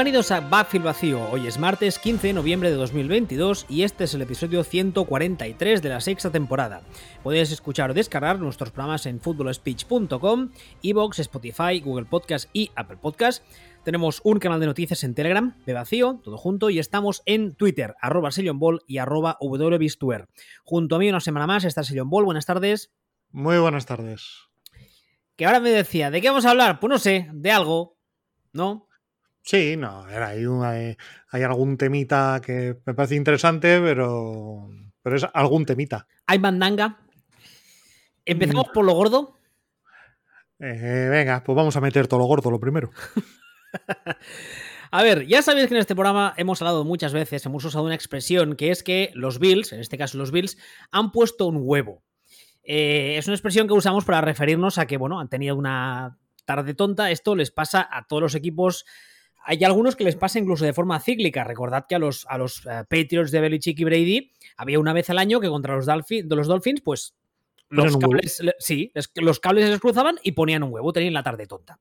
Bienvenidos a Backfield Vacío. Hoy es martes 15 de noviembre de 2022 y este es el episodio 143 de la sexta temporada. Podéis escuchar o descargar nuestros programas en footballspeech.com, Evox, Spotify, Google Podcast y Apple Podcast. Tenemos un canal de noticias en Telegram, de vacío, todo junto, y estamos en Twitter, arroba Ball y arroba wbistuer. Junto a mí una semana más está Ball. Buenas tardes. Muy buenas tardes. Que ahora me decía, ¿de qué vamos a hablar? Pues no sé, de algo, ¿no? Sí, no, hay, hay, algún temita que me parece interesante, pero, pero es algún temita. ¿Hay mandanga? ¿Empezamos mm. por lo gordo? Eh, venga, pues vamos a meter todo lo gordo lo primero. a ver, ya sabéis que en este programa hemos hablado muchas veces, hemos usado una expresión que es que los Bills, en este caso los Bills, han puesto un huevo. Eh, es una expresión que usamos para referirnos a que, bueno, han tenido una tarde tonta. Esto les pasa a todos los equipos hay algunos que les pasa incluso de forma cíclica. Recordad que a los, a los eh, Patriots de Belichick y Brady había una vez al año que contra los, Dolphins, los Dolphins, pues los cables, sí, los cables se les cruzaban y ponían un huevo, tenían la tarde tonta.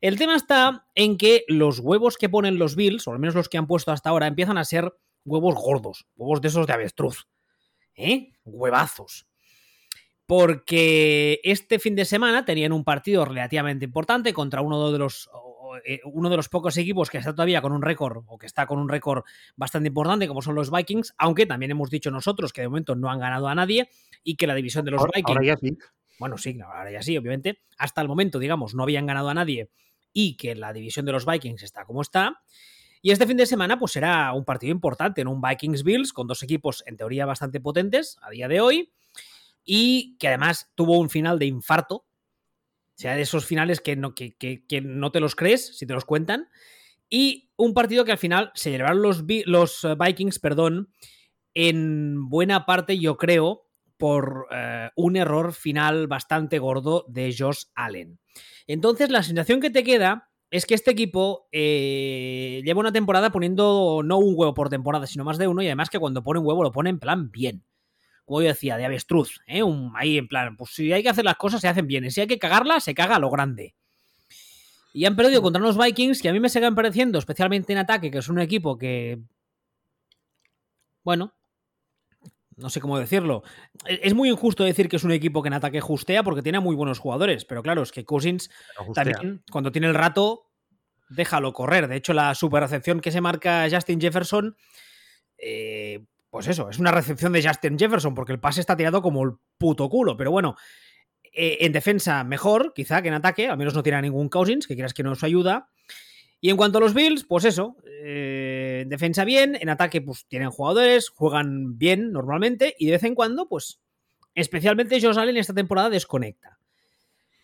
El tema está en que los huevos que ponen los Bills, o al menos los que han puesto hasta ahora, empiezan a ser huevos gordos, huevos de esos de avestruz. ¿Eh? Huevazos. Porque este fin de semana tenían un partido relativamente importante contra uno de los eh, uno de los pocos equipos que está todavía con un récord o que está con un récord bastante importante como son los Vikings, aunque también hemos dicho nosotros que de momento no han ganado a nadie y que la división de los Vikings... Ahora ya sí. Bueno, sí, ahora ya sí, obviamente. Hasta el momento, digamos, no habían ganado a nadie y que la división de los Vikings está como está. Y este fin de semana, pues será un partido importante, en un Vikings Bills, con dos equipos en teoría bastante potentes a día de hoy, y que además tuvo un final de infarto sea, de esos finales que no, que, no te los crees, si te los cuentan. Y un partido que al final se llevaron los, los eh, Vikings, perdón, en buena parte, yo creo, por eh, un error final bastante gordo de Josh Allen. Entonces, la sensación que te queda es que este equipo eh, lleva una temporada poniendo no un huevo por temporada, sino más de uno, y además que cuando pone un huevo lo pone en plan bien como yo decía, de avestruz, ¿eh? ahí en plan, pues si hay que hacer las cosas, se hacen bien, y si hay que cagarla, se caga a lo grande. Y han perdido contra unos Vikings que a mí me siguen pareciendo, especialmente en ataque, que es un equipo que. Bueno. No sé cómo decirlo. E-, es muy injusto decir que es un equipo que en ataque justea porque tiene muy buenos jugadores. Pero claro, es que Cousins también, cuando tiene el rato, déjalo correr. De hecho, la superacepción que se marca Justin Jefferson, eh, pues eso, es una recepción de Justin Jefferson, porque el pase está tirado como el puto culo. Pero bueno, eh, en defensa mejor, quizá que en ataque, al menos no tiene ningún Cousins, que quieras que nos ayuda. Y en cuanto a los Bills, pues eso, eh, en defensa bien, en ataque pues tienen jugadores, juegan bien normalmente y de vez en cuando, pues especialmente Josh Allen esta temporada desconecta.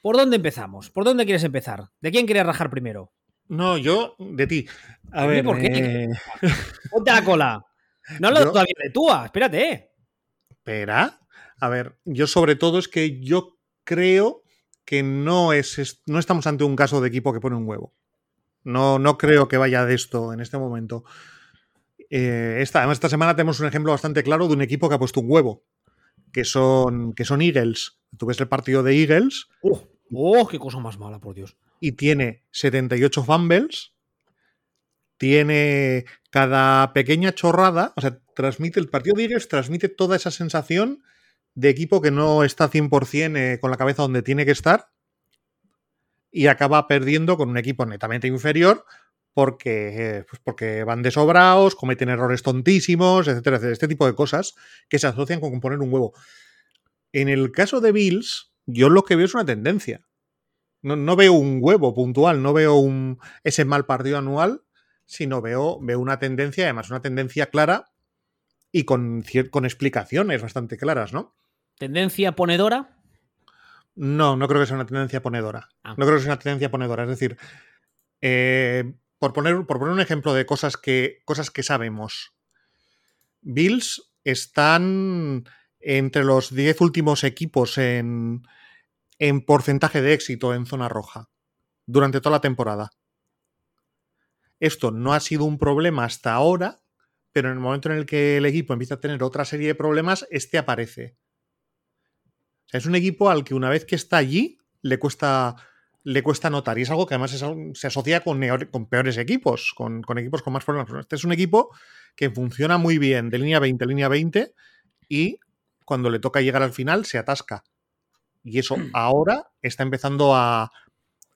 ¿Por dónde empezamos? ¿Por dónde quieres empezar? ¿De quién quieres rajar primero? No, yo de ti. A ver, ¿por qué? Eh, Ponte la cola. No hablo todavía de Tua, espérate. Espera. A ver, yo sobre todo es que yo creo que no, es, no estamos ante un caso de equipo que pone un huevo. No, no creo que vaya de esto en este momento. Eh, esta, además, esta semana tenemos un ejemplo bastante claro de un equipo que ha puesto un huevo, que son, que son Eagles. Tú ves el partido de Eagles. ¡Oh! ¡Oh! ¡Qué cosa más mala, por Dios! Y tiene 78 fumbles tiene cada pequeña chorrada, o sea, transmite el partido de Eagles, transmite toda esa sensación de equipo que no está 100% eh, con la cabeza donde tiene que estar y acaba perdiendo con un equipo netamente inferior porque, eh, pues porque van desobrados, cometen errores tontísimos, etcétera, etcétera, este tipo de cosas que se asocian con componer un huevo. En el caso de Bills, yo lo que veo es una tendencia. No, no veo un huevo puntual, no veo un, ese mal partido anual, sino veo, veo una tendencia, además una tendencia clara y con, con explicaciones bastante claras, ¿no? ¿Tendencia ponedora? No, no creo que sea una tendencia ponedora. Ah. No creo que sea una tendencia ponedora. Es decir, eh, por, poner, por poner un ejemplo de cosas que, cosas que sabemos. Bills están entre los 10 últimos equipos en, en porcentaje de éxito en zona roja durante toda la temporada. Esto no ha sido un problema hasta ahora, pero en el momento en el que el equipo empieza a tener otra serie de problemas, este aparece. es un equipo al que una vez que está allí, le cuesta, le cuesta notar. Y es algo que además se asocia con, con peores equipos, con, con, equipos con más problemas. Este es un equipo que funciona muy bien de línea 20 línea 20 y cuando le toca llegar al final se atasca. Y eso ahora está empezando a,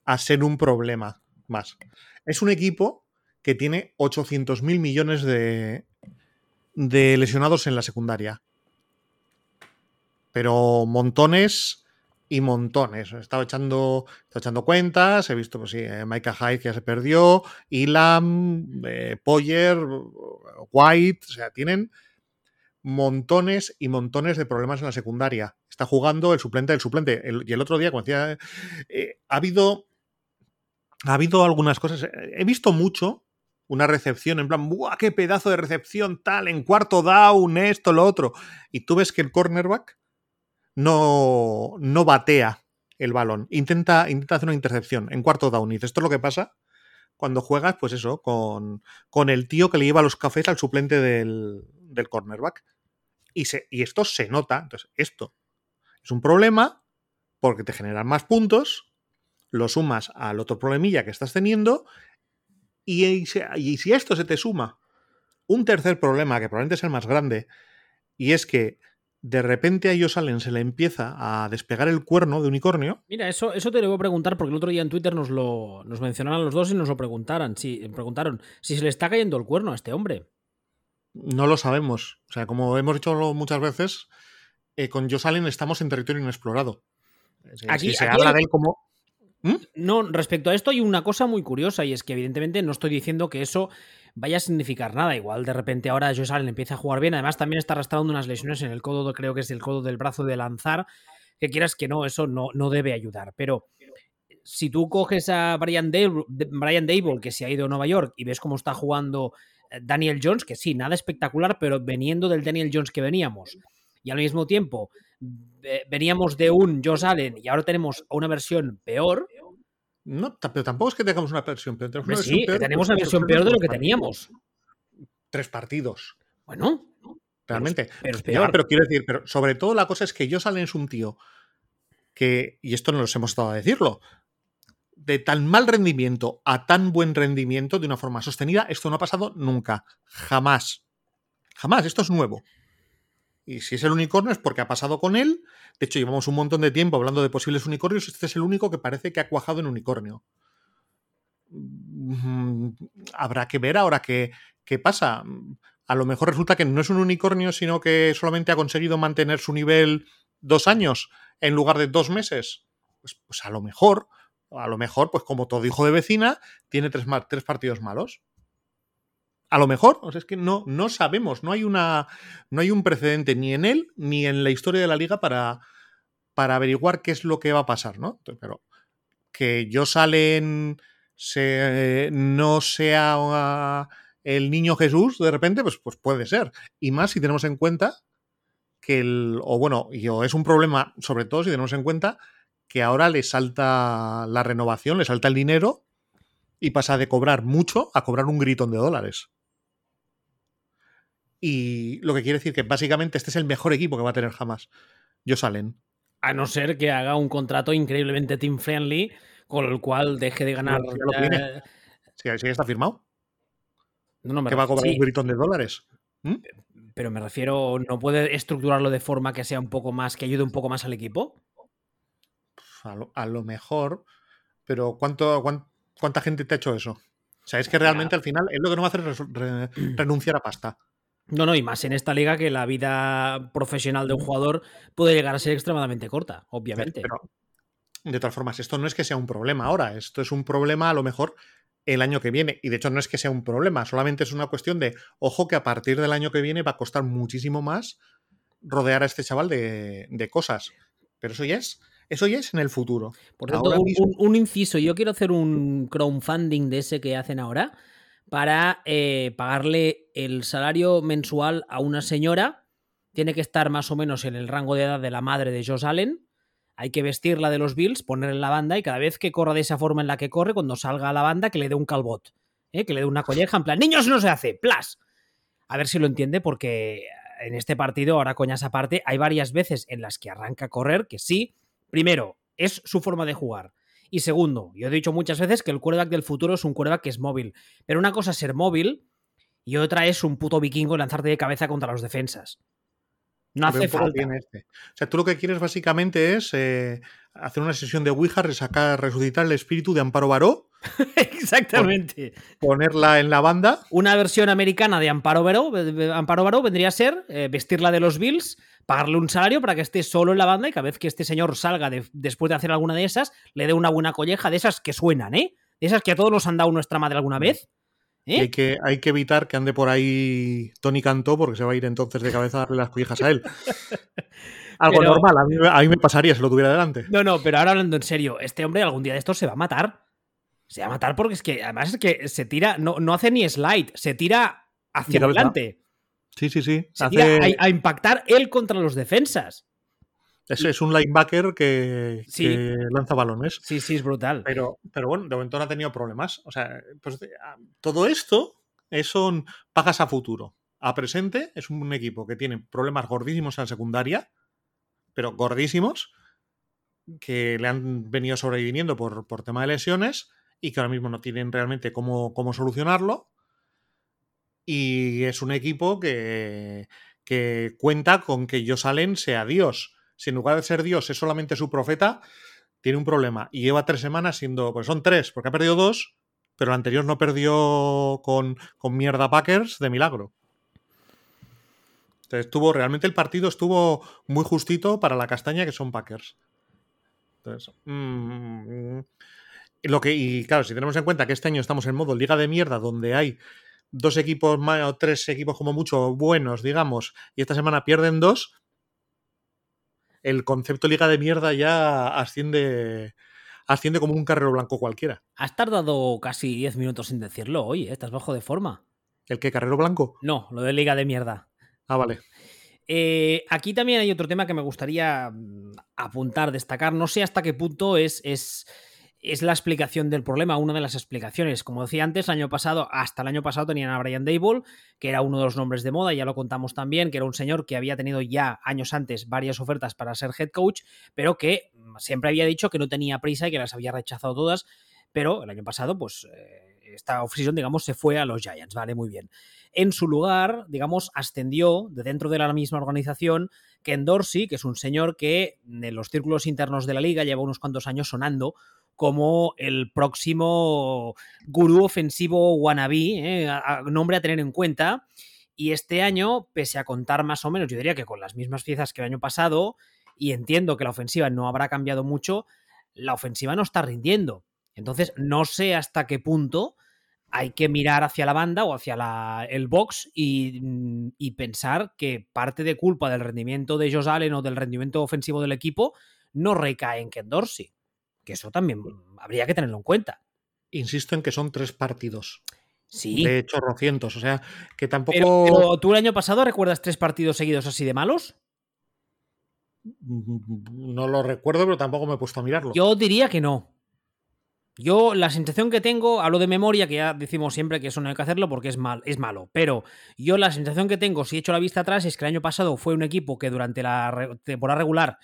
a ser un problema más. Es un equipo que tiene 800 mil millones de, de lesionados en la secundaria. Pero montones y montones. He estado echando, echando cuentas, he visto, pues sí, eh, Micah Hyde que ya se perdió, Ilam, eh, Poyer, White, o sea, tienen montones y montones de problemas en la secundaria. Está jugando el suplente del suplente. y el otro día, como decía, eh, ha habido. Ha habido algunas cosas. He visto mucho una recepción en plan, ¡buah, qué pedazo de recepción tal! En cuarto down, esto, lo otro. Y tú ves que el cornerback no, no batea el balón. Intenta, intenta hacer una intercepción en cuarto down. Y esto es lo que pasa cuando juegas, pues eso, con, con el tío que le lleva los cafés al suplente del, del cornerback. Y, se, y esto se nota. Entonces, esto es un problema porque te generan más puntos, lo sumas al otro problemilla que estás teniendo y, y, si esto se te suma un tercer problema, que probablemente es el más grande, y es que de repente a ellos Allen se le empieza a despegar el cuerno de unicornio. Mira, eso, eso te debo preguntar porque el otro día en Twitter nos lo nos mencionaron los dos y nos lo preguntaran, si, preguntaron si se le está cayendo el cuerno a este hombre. No lo sabemos. O sea, como hemos dicho muchas veces, eh, con Josh Allen estamos en territorio inexplorado. Aquí, se habla de él como ¿Mm? No, respecto a esto hay una cosa muy curiosa y es que evidentemente no estoy diciendo que eso vaya a significar nada. Igual de repente ahora Josh Allen empieza a jugar bien. Además también está arrastrando unas lesiones en el codo, creo que es el codo del brazo de lanzar. Que quieras que no, eso no, no debe ayudar. Pero si tú coges a Brian Dable, Brian que se ha ido a Nueva York, y ves cómo está jugando eh, Daniel Jones, que sí, nada espectacular, pero veniendo del Daniel Jones que veníamos, y al mismo tiempo veníamos de un Josh Allen y ahora tenemos una versión peor, no, pero tampoco es que tengamos una versión peor. Tenemos una versión sí, peor, tenemos una versión peor de lo que teníamos. Tres partidos. Bueno. Realmente. Pero, pero, quiero decir, pero sobre todo la cosa es que yo Allen es un tío que, y esto no nos hemos estado a decirlo, de tan mal rendimiento a tan buen rendimiento de una forma sostenida, esto no ha pasado nunca. Jamás. Jamás. Esto es nuevo. Y si es el unicornio es porque ha pasado con él. De hecho, llevamos un montón de tiempo hablando de posibles unicornios. Este es el único que parece que ha cuajado en unicornio. Mm, habrá que ver ahora qué, qué pasa. A lo mejor resulta que no es un unicornio, sino que solamente ha conseguido mantener su nivel dos años en lugar de dos meses. Pues, pues a lo mejor, a lo mejor, pues como todo hijo de vecina, tiene tres, tres partidos malos a lo mejor, o sea, es que no, no sabemos, no hay, una, no hay un precedente ni en él ni en la historia de la liga para, para averiguar qué es lo que va a pasar, ¿no? Pero que yo salen se, no sea el niño Jesús de repente, pues, pues puede ser. Y más si tenemos en cuenta que el, o bueno, yo es un problema, sobre todo si tenemos en cuenta que ahora le salta la renovación, le salta el dinero y pasa de cobrar mucho a cobrar un gritón de dólares. Y lo que quiere decir que básicamente este es el mejor equipo que va a tener jamás. Yo salen. A no ser que haga un contrato increíblemente team friendly con el cual deje de ganar. Sí, ya está firmado. No, que va a cobrar un gritón de dólares. ¿Mm? Pero me refiero, ¿no puede estructurarlo de forma que sea un poco más, que ayude un poco más al equipo? A lo, mejor, pero ¿cuánto, ¿cuánta gente te ha hecho eso? O sea, es que realmente al final es lo que no va a hacer es renunciar a pasta. No, no, y más en esta liga que la vida profesional de un jugador puede llegar a ser extremadamente corta, obviamente. Pero, de todas formas, esto no es que sea un problema ahora, esto es un problema a lo mejor el año que viene. Y de hecho no es que sea un problema, solamente es una cuestión de, ojo que a partir del año que viene va a costar muchísimo más rodear a este chaval de, cosas. Pero eso ya es... Eso ya es en el futuro. Por tanto, un, inciso. Yo quiero hacer un crowdfunding de ese que hacen ahora para eh, pagarle el salario mensual a una señora. Tiene que estar más o menos en el rango de edad de la madre de Josh Allen. Hay que vestirla de los Bills, ponerla en la banda y cada vez que corra de esa forma en la que corre, cuando salga a la banda, que le dé un calbot. ¿eh? Que le dé una colleja en plan, niños no se hace, plas. A ver si lo entiende porque en este partido, ahora coñas aparte, hay varias veces en las que arranca a correr que sí, primero, es su forma de jugar Y segundo, yo he dicho muchas veces que el quarterback del futuro es un quarterback que es móvil. Pero una cosa es ser móvil y otra es un puto vikingo lanzarte de cabeza contra los defensas. No hace falta. Este. O sea, tú lo que quieres básicamente es eh, hacer una sesión de Ouija, resacar, resucitar el espíritu de Amparo Baró. Exactamente. Ponerla en la banda. Una versión americana de Amparo Baró, Amparo Baró vendría a ser eh, vestirla de los Bills, pagarle un salario para que esté solo en la banda y cada vez que este señor salga después de hacer alguna de esas, le dé una buena colleja de esas que suenan, ¿eh? De esas que a todos nos han dado nuestra madre alguna vez. ¿Eh? Hay, que, hay que evitar que ande por ahí Tony Cantó porque se va a ir entonces de cabeza a darle las collejas a él. Algo normal, a mí, me pasaría si lo tuviera delante. No, no, pero ahora hablando en serio, este hombre algún día de estos se va a matar. Se va a matar porque es que además es que se tira, no, no hace ni slide, se tira hacia adelante. Sí, sí, sí. Se tira a, impactar él contra los defensas. Ese es un linebacker que, lanza balones. Sí, sí, es brutal. Pero, pero bueno, de momento no ha tenido problemas. O sea, pues, ah, todo esto son pagas a futuro. A presente es un equipo que tiene problemas gordísimos en la secundaria, pero gordísimos, que le han venido sobreviviendo por, por tema de lesiones y que ahora mismo no tienen realmente cómo, cómo solucionarlo. Y es un equipo que, que cuenta con que Josh Allen sea Dios si en lugar de ser Dios es solamente su profeta, tiene un problema. Y lleva tres semanas siendo, pues son tres, porque ha perdido dos, pero el anterior no perdió con, con mierda Packers de milagro. Entonces estuvo, realmente el partido estuvo muy justito para la castaña que son Packers. Entonces, mm, lo que, y claro, si tenemos en cuenta que este año estamos en modo liga de mierda, donde hay dos equipos o tres equipos como mucho buenos, digamos, y esta semana pierden dos, el concepto liga de mierda ya asciende, asciende como un carrero blanco cualquiera. Has tardado casi 10 minutos sin decirlo hoy, ¿eh? estás bajo de forma. ¿El qué, carrero blanco? No, lo de liga de mierda. Ah, vale. Eh, aquí también hay otro tema que me gustaría mm, apuntar, destacar. No sé hasta qué punto es, es es la explicación del problema, una de las explicaciones. Como decía antes, el año pasado, hasta el año pasado tenían a Brian Dable, que era uno de los nombres de moda, ya lo contamos también, que era un señor que había tenido ya años antes varias ofertas para ser head coach, pero que siempre había dicho que no tenía prisa y que las había rechazado todas, pero el año pasado, pues eh, esta oficina, digamos, se fue a los Giants, vale, muy bien. En su lugar, digamos, ascendió de dentro de la misma organización Ken Dorsey, que es un señor que en los círculos internos de la liga lleva unos cuantos años sonando como el próximo gurú ofensivo wannabe, ¿eh? nombre a tener en cuenta. Y este año, pese a contar más o menos, yo diría que con las mismas piezas que el año pasado, y entiendo que la ofensiva no habrá cambiado mucho, la ofensiva no está rindiendo. Entonces, no sé hasta qué punto hay que mirar hacia la banda o hacia el box y, y, pensar que parte de culpa del rendimiento de Josh Allen o del rendimiento ofensivo del equipo no recae en Ken Dorsey. Que eso también habría que tenerlo en cuenta. Insisto en que son tres partidos. Sí. De chorrocientos. O sea, que tampoco. Pero, tú el año pasado recuerdas tres partidos seguidos así de malos? No lo recuerdo, pero tampoco me he puesto a mirarlo. Yo diría que no. Yo la sensación que tengo, hablo de memoria, que ya decimos siempre que eso no hay que hacerlo porque es, mal, es malo, pero yo la sensación que tengo, si echo la vista atrás, es que el año pasado fue un equipo que durante la temporada regular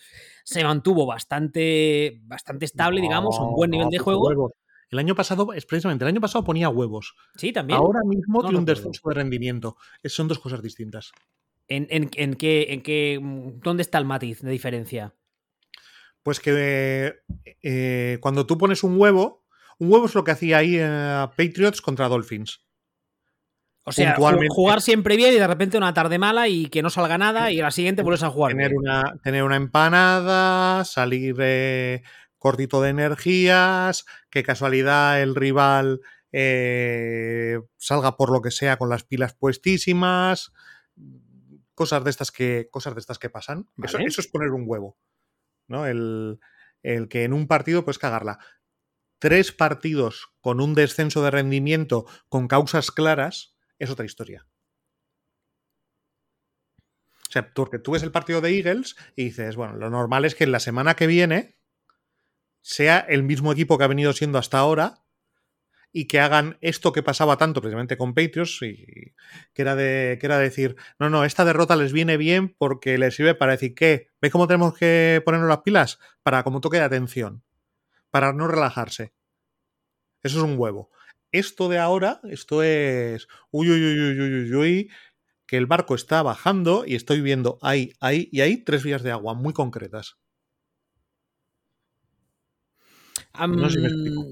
se mantuvo bastante, bastante estable, digamos, un buen nivel de juego. El año pasado, es precisamente, el año pasado ponía huevos. Sí, también. Ahora mismo tiene un descenso de rendimiento. son dos cosas distintas. ¿En, en, en, qué, en qué, ¿Dónde está el matiz de diferencia? Pues que eh, cuando tú pones un huevo, un huevo es lo que hacía ahí eh, Patriots contra Dolphins. O sea, jugar siempre bien y de repente una tarde mala y que no salga nada y a la siguiente vuelves a jugar. Tener, Una, tener una empanada, salir eh, cortito de energías, que casualidad el rival eh, salga por lo que sea con las pilas puestísimas, cosas de estas que, cosas de estas que pasan. Eso, es poner un huevo. ¿No? El, el que en un partido puedes cagarla. Tres partidos con un descenso de rendimiento con causas claras es otra historia. O sea, porque tú ves el partido de Eagles y dices, bueno, lo normal es que en la semana que viene sea el mismo equipo que ha venido siendo hasta ahora y que hagan esto que pasaba tanto precisamente con Patriots y que era de que era decir, no, no, esta derrota les viene bien porque les sirve para decir que, ¿ve cómo tenemos que ponernos las pilas? Para como toque de atención. para no relajarse. Eso es un huevo. Esto de ahora, esto es. Uy, uy, uy, uy, uy, uy, que el barco está bajando y estoy viendo ahí, ahí y ahí tres vías de agua muy concretas.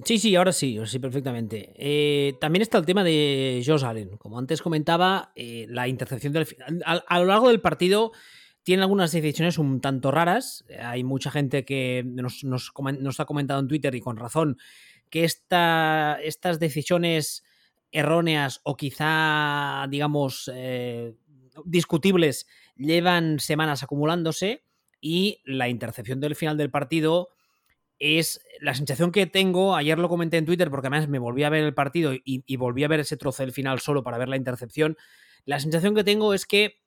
Sí, sí, ahora sí, sí, perfectamente. Eh, también está el tema de Josh Allen. Como antes comentaba, eh, la intercepción del a, lo largo del partido tiene algunas decisiones un tanto raras. Hay mucha gente que nos, nos, ha comentado en Twitter y con razón que esta, estas decisiones erróneas o quizá, digamos, eh, discutibles llevan semanas acumulándose y la intercepción del final del partido es la sensación que tengo, ayer lo comenté en Twitter porque además me volví a ver el partido y, volví a ver ese trozo del final solo para ver la intercepción, la sensación que tengo es que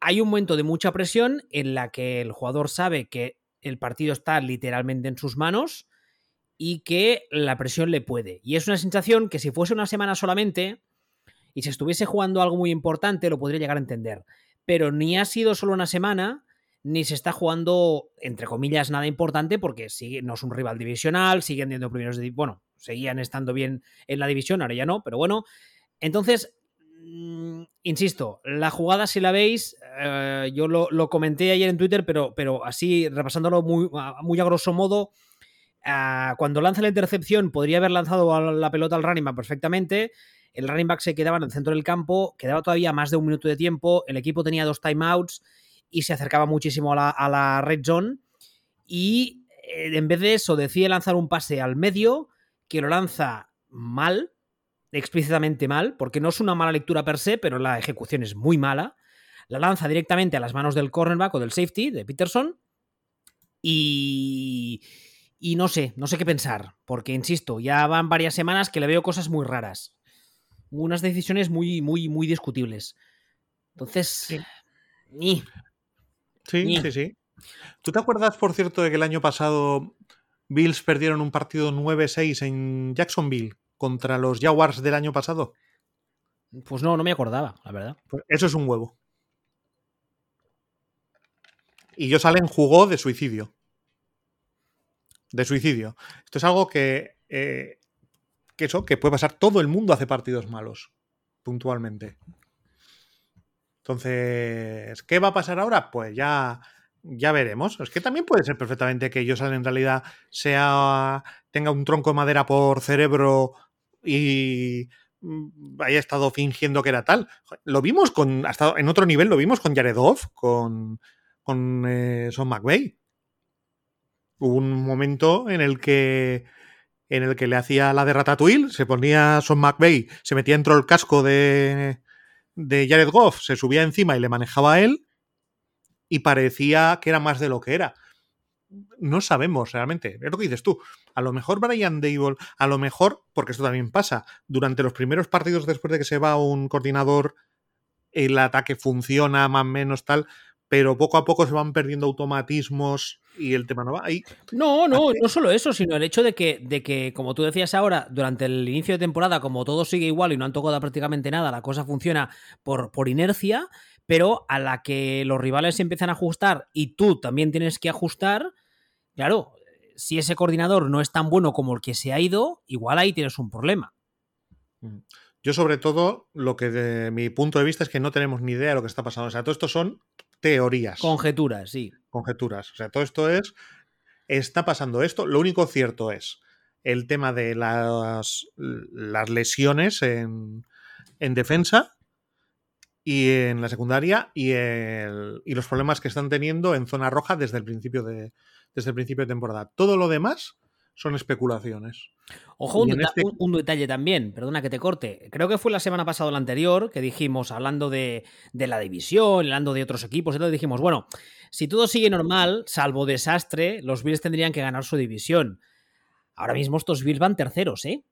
hay un momento de mucha presión en la que el jugador sabe que el partido está literalmente en sus manos y que la presión le puede. Y es una sensación que si fuese una semana solamente y si estuviese jugando algo muy importante lo podría llegar a entender. Pero ni ha sido solo una semana ni se está jugando, entre comillas, nada importante porque sigue, no es un rival divisional, siguen siendo primeros de... Bueno, seguían estando bien en la división, ahora ya no, pero bueno. Entonces, mm, insisto, la jugada, si la veis, eh, yo lo, comenté ayer en Twitter, pero, pero así, repasándolo muy, muy a grosso modo, ah, cuando lanza la intercepción, podría haber lanzado la pelota al running back perfectamente. El running back se quedaba en el centro del campo, quedaba todavía más de un minuto de tiempo, el equipo tenía dos timeouts y se acercaba muchísimo a la, red zone. Y eh, en vez de eso, decide lanzar un pase al medio que lo lanza mal, explícitamente mal, porque no es una mala lectura per se, pero la ejecución es muy mala. La lanza directamente a las manos del cornerback o del safety de Peterson. Y, y no sé, no sé qué pensar, porque insisto, ya van varias semanas que le veo cosas muy raras. Unas decisiones muy, muy, muy discutibles. Entonces, ni. Sí, sí, sí. ¿Tú te acuerdas, por cierto, de que el año pasado Bills perdieron un partido 9-6 en Jacksonville contra los Jaguars del año pasado? Pues no, no me acordaba, la verdad. Pues eso es un huevo. Y yo Allen jugó de suicidio. De suicidio. Esto es algo que, eh, que eso, que puede pasar. Todo el mundo hace partidos malos, puntualmente. Entonces, ¿qué va a pasar ahora? Pues ya, ya veremos. Es que también puede ser perfectamente que Josan en realidad sea tenga un tronco de madera por cerebro y mm, haya estado fingiendo que era tal. Lo vimos con, hasta en otro nivel, lo vimos con Jared Goff, con, con eh, Son McVeigh. Hubo un momento en el que en el que le hacía la de Ratatouille, se ponía Son McVeigh, se metía dentro del casco de, de Jared Goff se subía encima y le manejaba a él y parecía que era más de lo que era. No sabemos realmente, es lo que dices tú. A lo mejor Brian Dable, a lo mejor, porque esto también pasa, durante los primeros partidos después de que se va un coordinador, el ataque funciona más o menos tal, pero poco a poco se van perdiendo automatismos y el tema no va ahí. No, no, no solo eso, sino el hecho de que, de que, como tú decías ahora, durante el inicio de temporada, como todo sigue igual y no han tocado prácticamente nada, la cosa funciona por, por inercia, pero a la que los rivales se empiezan a ajustar y tú también tienes que ajustar, claro, si ese coordinador no es tan bueno como el que se ha ido, igual ahí tienes un problema. Mm. Yo, sobre todo, lo que de mi punto de vista es que no tenemos ni idea de lo que está pasando. O sea, todo esto son teorías. Conjeturas, sí. Conjeturas. O sea, todo esto es. Está pasando esto. Lo único cierto es el tema de las, las lesiones en, en defensa y en la secundaria y, el, y, los problemas que están teniendo en zona roja desde el principio de, desde el principio de temporada. Todo lo demás son especulaciones. Ojo, este un, detalle también, perdona que te corte. Creo que fue la semana pasada o la anterior que dijimos, hablando de, la división, hablando de otros equipos, entonces dijimos, bueno, si todo sigue normal, salvo desastre, los Bills tendrían que ganar su división. Ahora mismo estos Bills van terceros, ¿eh?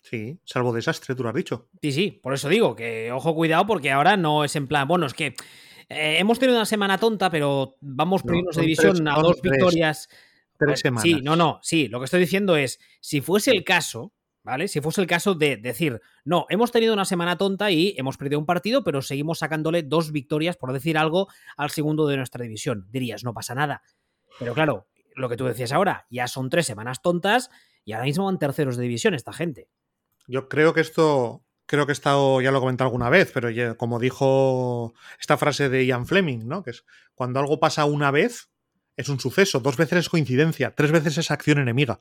Sí, salvo desastre, tú lo has dicho. Sí, sí, por eso digo que ojo, cuidado, porque ahora no es en plan, bueno, es que eh, hemos tenido una semana tonta, pero vamos no, de división a dos victorias Tres semanas. Sí, no, no, sí. Lo que estoy diciendo es, si fuese el caso, ¿vale? Si fuese el caso de decir, no, hemos tenido una semana tonta y hemos perdido un partido, pero seguimos sacándole dos victorias, por decir algo, al segundo de nuestra división. Dirías, no pasa nada. Pero claro, lo que tú decías ahora, ya son tres semanas tontas y ahora mismo van terceros de división esta gente. Yo creo que esto, creo que he estado, ya lo he comentado alguna vez, pero como dijo esta frase de Ian Fleming, ¿no? Que es cuando algo pasa una vez, es un suceso, dos veces es coincidencia, tres veces es acción enemiga.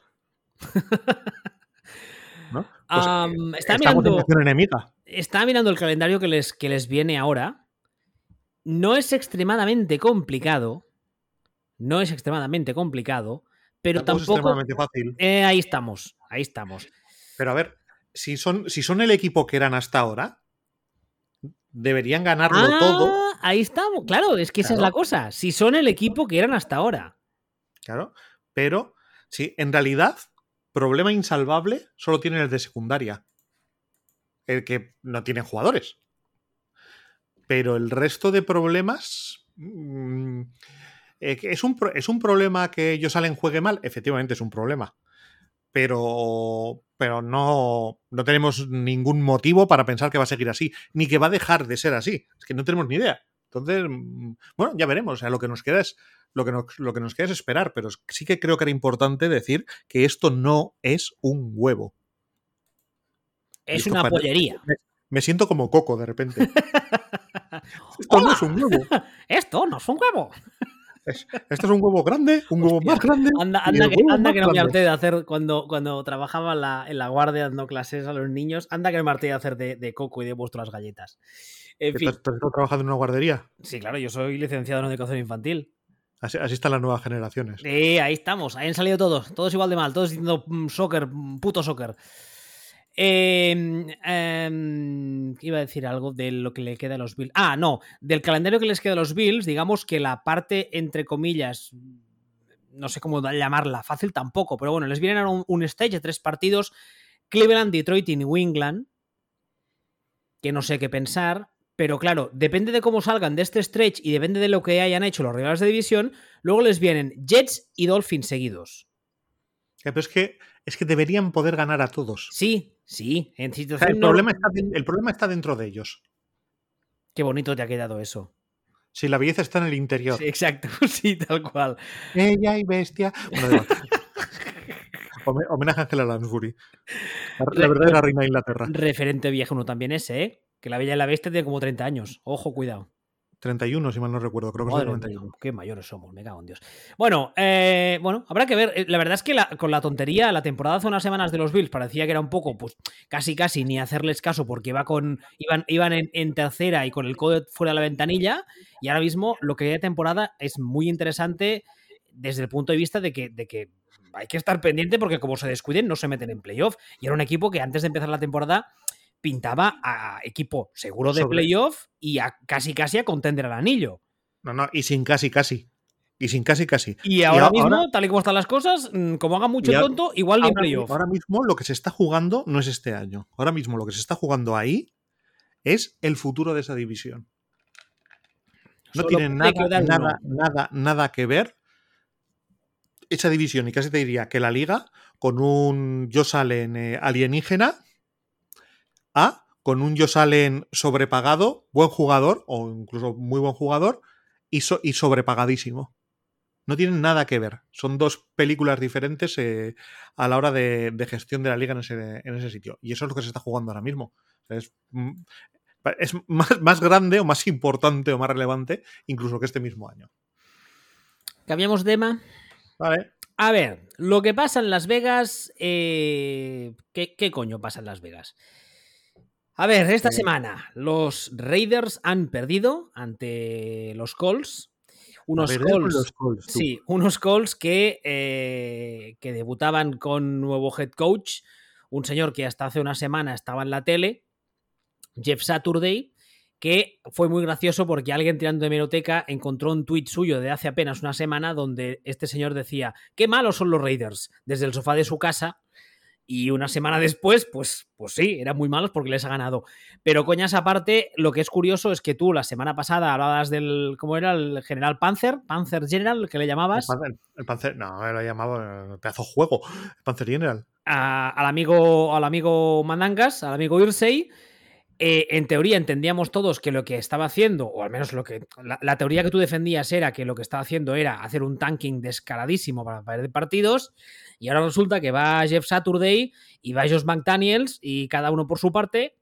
¿No? Pues, está, mirando, enemiga. está mirando el calendario que les, que les viene ahora. No es extremadamente complicado. No es extremadamente complicado. Pero tampoco. Es extremadamente fácil. Eh, ahí estamos. Ahí estamos. Pero a ver, si son, si son el equipo que eran hasta ahora, deberían ganarlo ah, todo. Ahí estamos. Claro, es que esa es la cosa. Si son el equipo que eran hasta ahora. Claro. Pero, sí, en realidad, problema insalvable solo tienen el de secundaria. El que no tiene jugadores. Pero el resto de problemas. Mm, eh, ¿es, un, ¿Es un problema que ellos salen juegue mal? Efectivamente, es un problema. Pero, pero no, no tenemos ningún motivo para pensar que va a seguir así, ni que va a dejar de ser así. Es que no tenemos ni idea. Entonces, mm, bueno, ya veremos. O sea, lo que nos queda es lo que nos, lo que nos queda es esperar, pero sí que creo que era importante decir que esto no es un huevo. Es una pollería. Me, siento como coco de repente. esto no es un huevo. Esto no es un huevo. Esto es un huevo grande, un huevo más grande. Anda, que, anda que, no me harté de hacer cuando, cuando trabajaba en la, guardia dando clases a los niños. Anda que me harté de hacer de, coco y de vuestras galletas. En fin. ¿Estás trabajando en una guardería? Sí, claro, yo soy licenciado en educación infantil. Así, están las nuevas generaciones. Sí, ahí estamos. Ahí han salido todos. Todos igual de mal. Todos diciendo mm, soccer, mm, puto soccer. Em, iba a decir algo de lo que le queda a los Bills. Ah, no, del calendario que les queda a los Bills, digamos que la parte, entre comillas, no sé cómo llamarla, fácil tampoco, pero bueno, les vienen a un, stage de tres partidos, Cleveland, Detroit y New England, que no sé qué pensar, pero claro, depende de cómo salgan de este stretch y depende de lo que hayan hecho los rivales de división, luego les vienen Jets y Dolphins seguidos. Pero es que, es que deberían poder ganar a todos. Sí, Sí, en situación. el, problema está, el problema está dentro de ellos. Qué bonito te ha quedado eso. Sí, la belleza está en el interior. exacto, sí, tal cual. Ella y bestia. Homenaje a Angela Lansbury. La, verdadera reina de Inglaterra. Referente viejo uno también ese, ¿eh? Que la Bella y la Bestia tiene como 30 años. Ojo, cuidado. 31, si mal no recuerdo, creo que es 91. qué mayores somos, me cago en Dios. Bueno, eh, bueno, habrá que ver. Eh, la verdad es que con la tontería, la temporada hace unas semanas de los Bills parecía que era un poco, pues, casi casi ni hacerles caso porque iba con, iban, iban en, tercera y con el codo fuera de la ventanilla. Y ahora mismo lo que hay de temporada es muy interesante desde el punto de vista de que, de que hay que estar pendiente porque como se descuiden no se meten en playoff. Y era un equipo que antes de empezar la temporada pintaba a equipo seguro de playoff y a casi casi a contender al anillo. No, no, y sin casi casi. Y sin casi casi. Y ahora, mismo, tal y como están las cosas, mm, como haga mucho tonto, igual ni playoff. Ahora mismo lo que se está jugando no es este año. Ahora mismo lo que se está jugando ahí es el futuro de esa división. No tiene nada, nada, nada, nada que ver esa división, y casi te diría que la liga, con un Josh Allen eh, alienígena a con un Josh Allen sobrepagado, buen jugador, o incluso muy buen jugador, y, y sobrepagadísimo. No tienen nada que ver. Son dos películas diferentes eh, a la hora de, gestión de la liga en ese, sitio. Y eso es lo que se está jugando ahora mismo. Es, mm, es más, más, grande o más importante o más relevante incluso que este mismo año. Cambiamos de tema. Vale. A ver, lo que pasa en Las Vegas. Eh, ¿qué, ¿Qué coño pasa en Las Vegas? A ver, esta semana los Raiders han perdido ante los Colts. Unos Colts, sí, unos Colts que, eh, que debutaban con nuevo head coach, un señor que hasta hace una semana estaba en la tele, Jeff Saturday, que fue muy gracioso porque alguien tirando de meroteca encontró un tuit suyo de hace apenas una semana donde este señor decía, qué malos son los Raiders, desde el sofá de su casa y una semana después, pues, pues sí, eran muy malos porque les ha ganado. Pero coñas aparte, lo que es curioso es que tú la semana pasada hablabas del, ¿cómo era? El general Panzer, Panzer General, que le llamabas. El, Panzer, no, lo llamaba el pedazo juego, el Panzer General. al, amigo, al amigo Mandangas, al amigo Irsey. Eh, en teoría entendíamos todos que lo que estaba haciendo, o al menos lo que. La, teoría que tú defendías era que lo que estaba haciendo era hacer un tanking descaradísimo para perder partidos. Y ahora resulta que va Jeff Saturday y va Josh McDaniels y cada uno por su parte.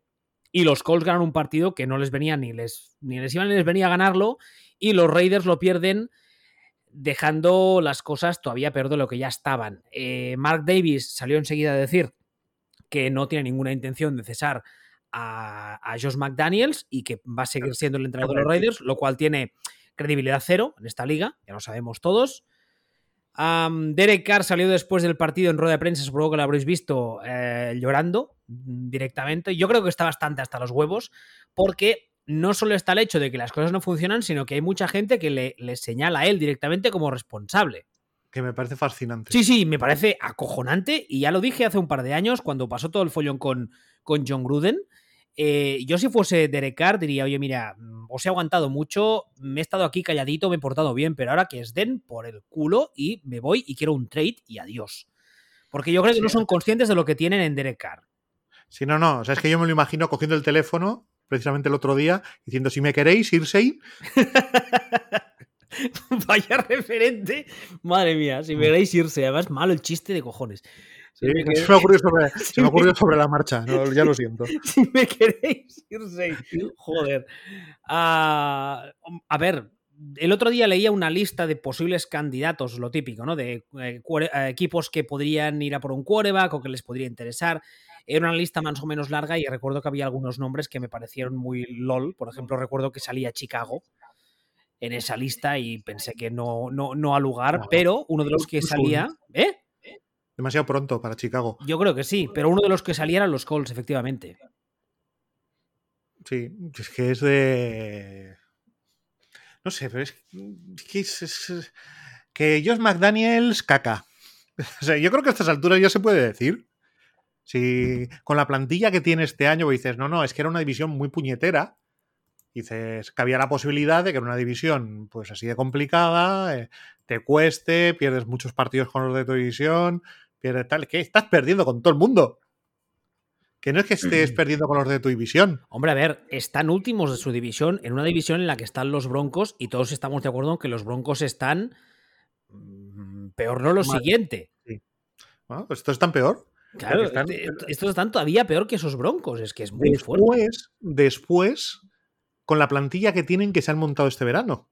Y los Colts ganan un partido que no les venía ni les, ni les iba ni les venía a ganarlo. Y los Raiders lo pierden dejando las cosas todavía peor de lo que ya estaban. Eh, Mark Davis salió enseguida a decir que no tiene ninguna intención de cesar a, a, Josh McDaniels y que va a seguir siendo el entrenador de los Raiders, lo cual tiene credibilidad cero en esta liga, ya lo sabemos todos. Um, Derek Carr salió después del partido en rueda de prensa, supongo que lo habréis visto, eh, llorando directamente. Yo creo que está bastante hasta los huevos, porque no solo está el hecho de que las cosas no funcionan, sino que hay mucha gente que le, le señala a él directamente como responsable. Que me parece fascinante. Sí, sí, me parece acojonante. Y ya lo dije hace un par de años, cuando pasó todo el follón con, con John Gruden. Eh, yo si fuese Derek Carr diría, oye, mira, os he aguantado mucho, me he estado aquí calladito, me he portado bien, pero ahora que es den por el culo y me voy y quiero un trade y adiós. Porque yo creo que sí. no son conscientes de lo que tienen en Derek Carr. Sí, no, no, o sea, es que yo me lo imagino cogiendo el teléfono precisamente el otro día diciendo, si me queréis, irse. Vaya referente. Madre mía, si me queréis irse. Además, malo el chiste de cojones. Sí, se, me ocurrió sobre, se me ocurrió sobre la marcha, no, ya lo siento. Si me queréis irse, joder. Uh, a ver, el otro día leía una lista de posibles candidatos, lo típico, ¿no? De eh, equipos que podrían ir a por un quarterback o que les podría interesar. Era una lista más o menos larga y recuerdo que había algunos nombres que me parecieron muy lol. Por ejemplo, recuerdo que salía Chicago en esa lista y pensé que no, no, no a lugar, pero uno de los que salía. ¿Eh? Demasiado pronto para Chicago. Yo creo que sí, pero uno de los que salía eran los Colts, efectivamente. Sí, es que es de. No sé, pero es que es, es, que Josh McDaniels caca. O sea, yo creo que a estas alturas ya se puede decir. Si con la plantilla que tiene este año dices, no, no, es que era una división muy puñetera. Dices que había la posibilidad de que era una división pues así de complicada, eh, te cueste, pierdes muchos partidos con los de tu división, tal, que estás perdiendo con todo el mundo. Que no es que estés perdiendo con los de tu división. Hombre, a ver, están últimos de su división, en una división en la que están los Broncos y todos estamos de acuerdo en que los Broncos están mm, peor no lo siguiente. Sí. Bueno, pues esto es tan peor. Claro, están... estos están todavía peor que esos Broncos, es que es muy después, fuerte. Después, con la plantilla que tienen que se han montado este verano.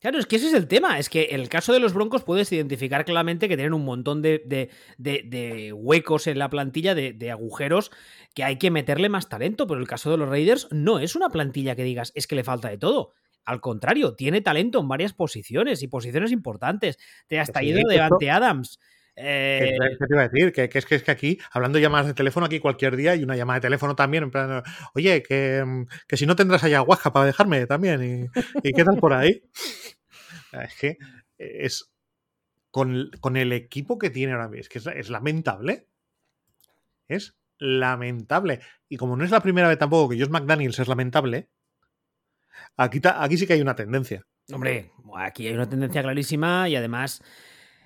Claro, es que ese es el tema. Es que en el caso de los Broncos puedes identificar claramente que tienen un montón de, de, de, de huecos en la plantilla, de, agujeros, que hay que meterle más talento. Pero el caso de los Raiders no es una plantilla que digas es que le falta de todo. Al contrario, tiene talento en varias posiciones y posiciones importantes. Te has traído Devante Adams. Eh... ¿Qué, te iba a decir? Que, es que, es que aquí, hablando de llamadas de teléfono, aquí cualquier día hay una llamada de teléfono también, oye, que, que si no tendrás ayahuasca para dejarme también, y, y qué tal por ahí. Es que es con, con, el equipo que tiene ahora mismo, es que es, lamentable. Es lamentable. Y como no es la primera vez tampoco que Josh McDaniels es lamentable, aquí, aquí sí que hay una tendencia. Hombre, aquí hay una tendencia clarísima y además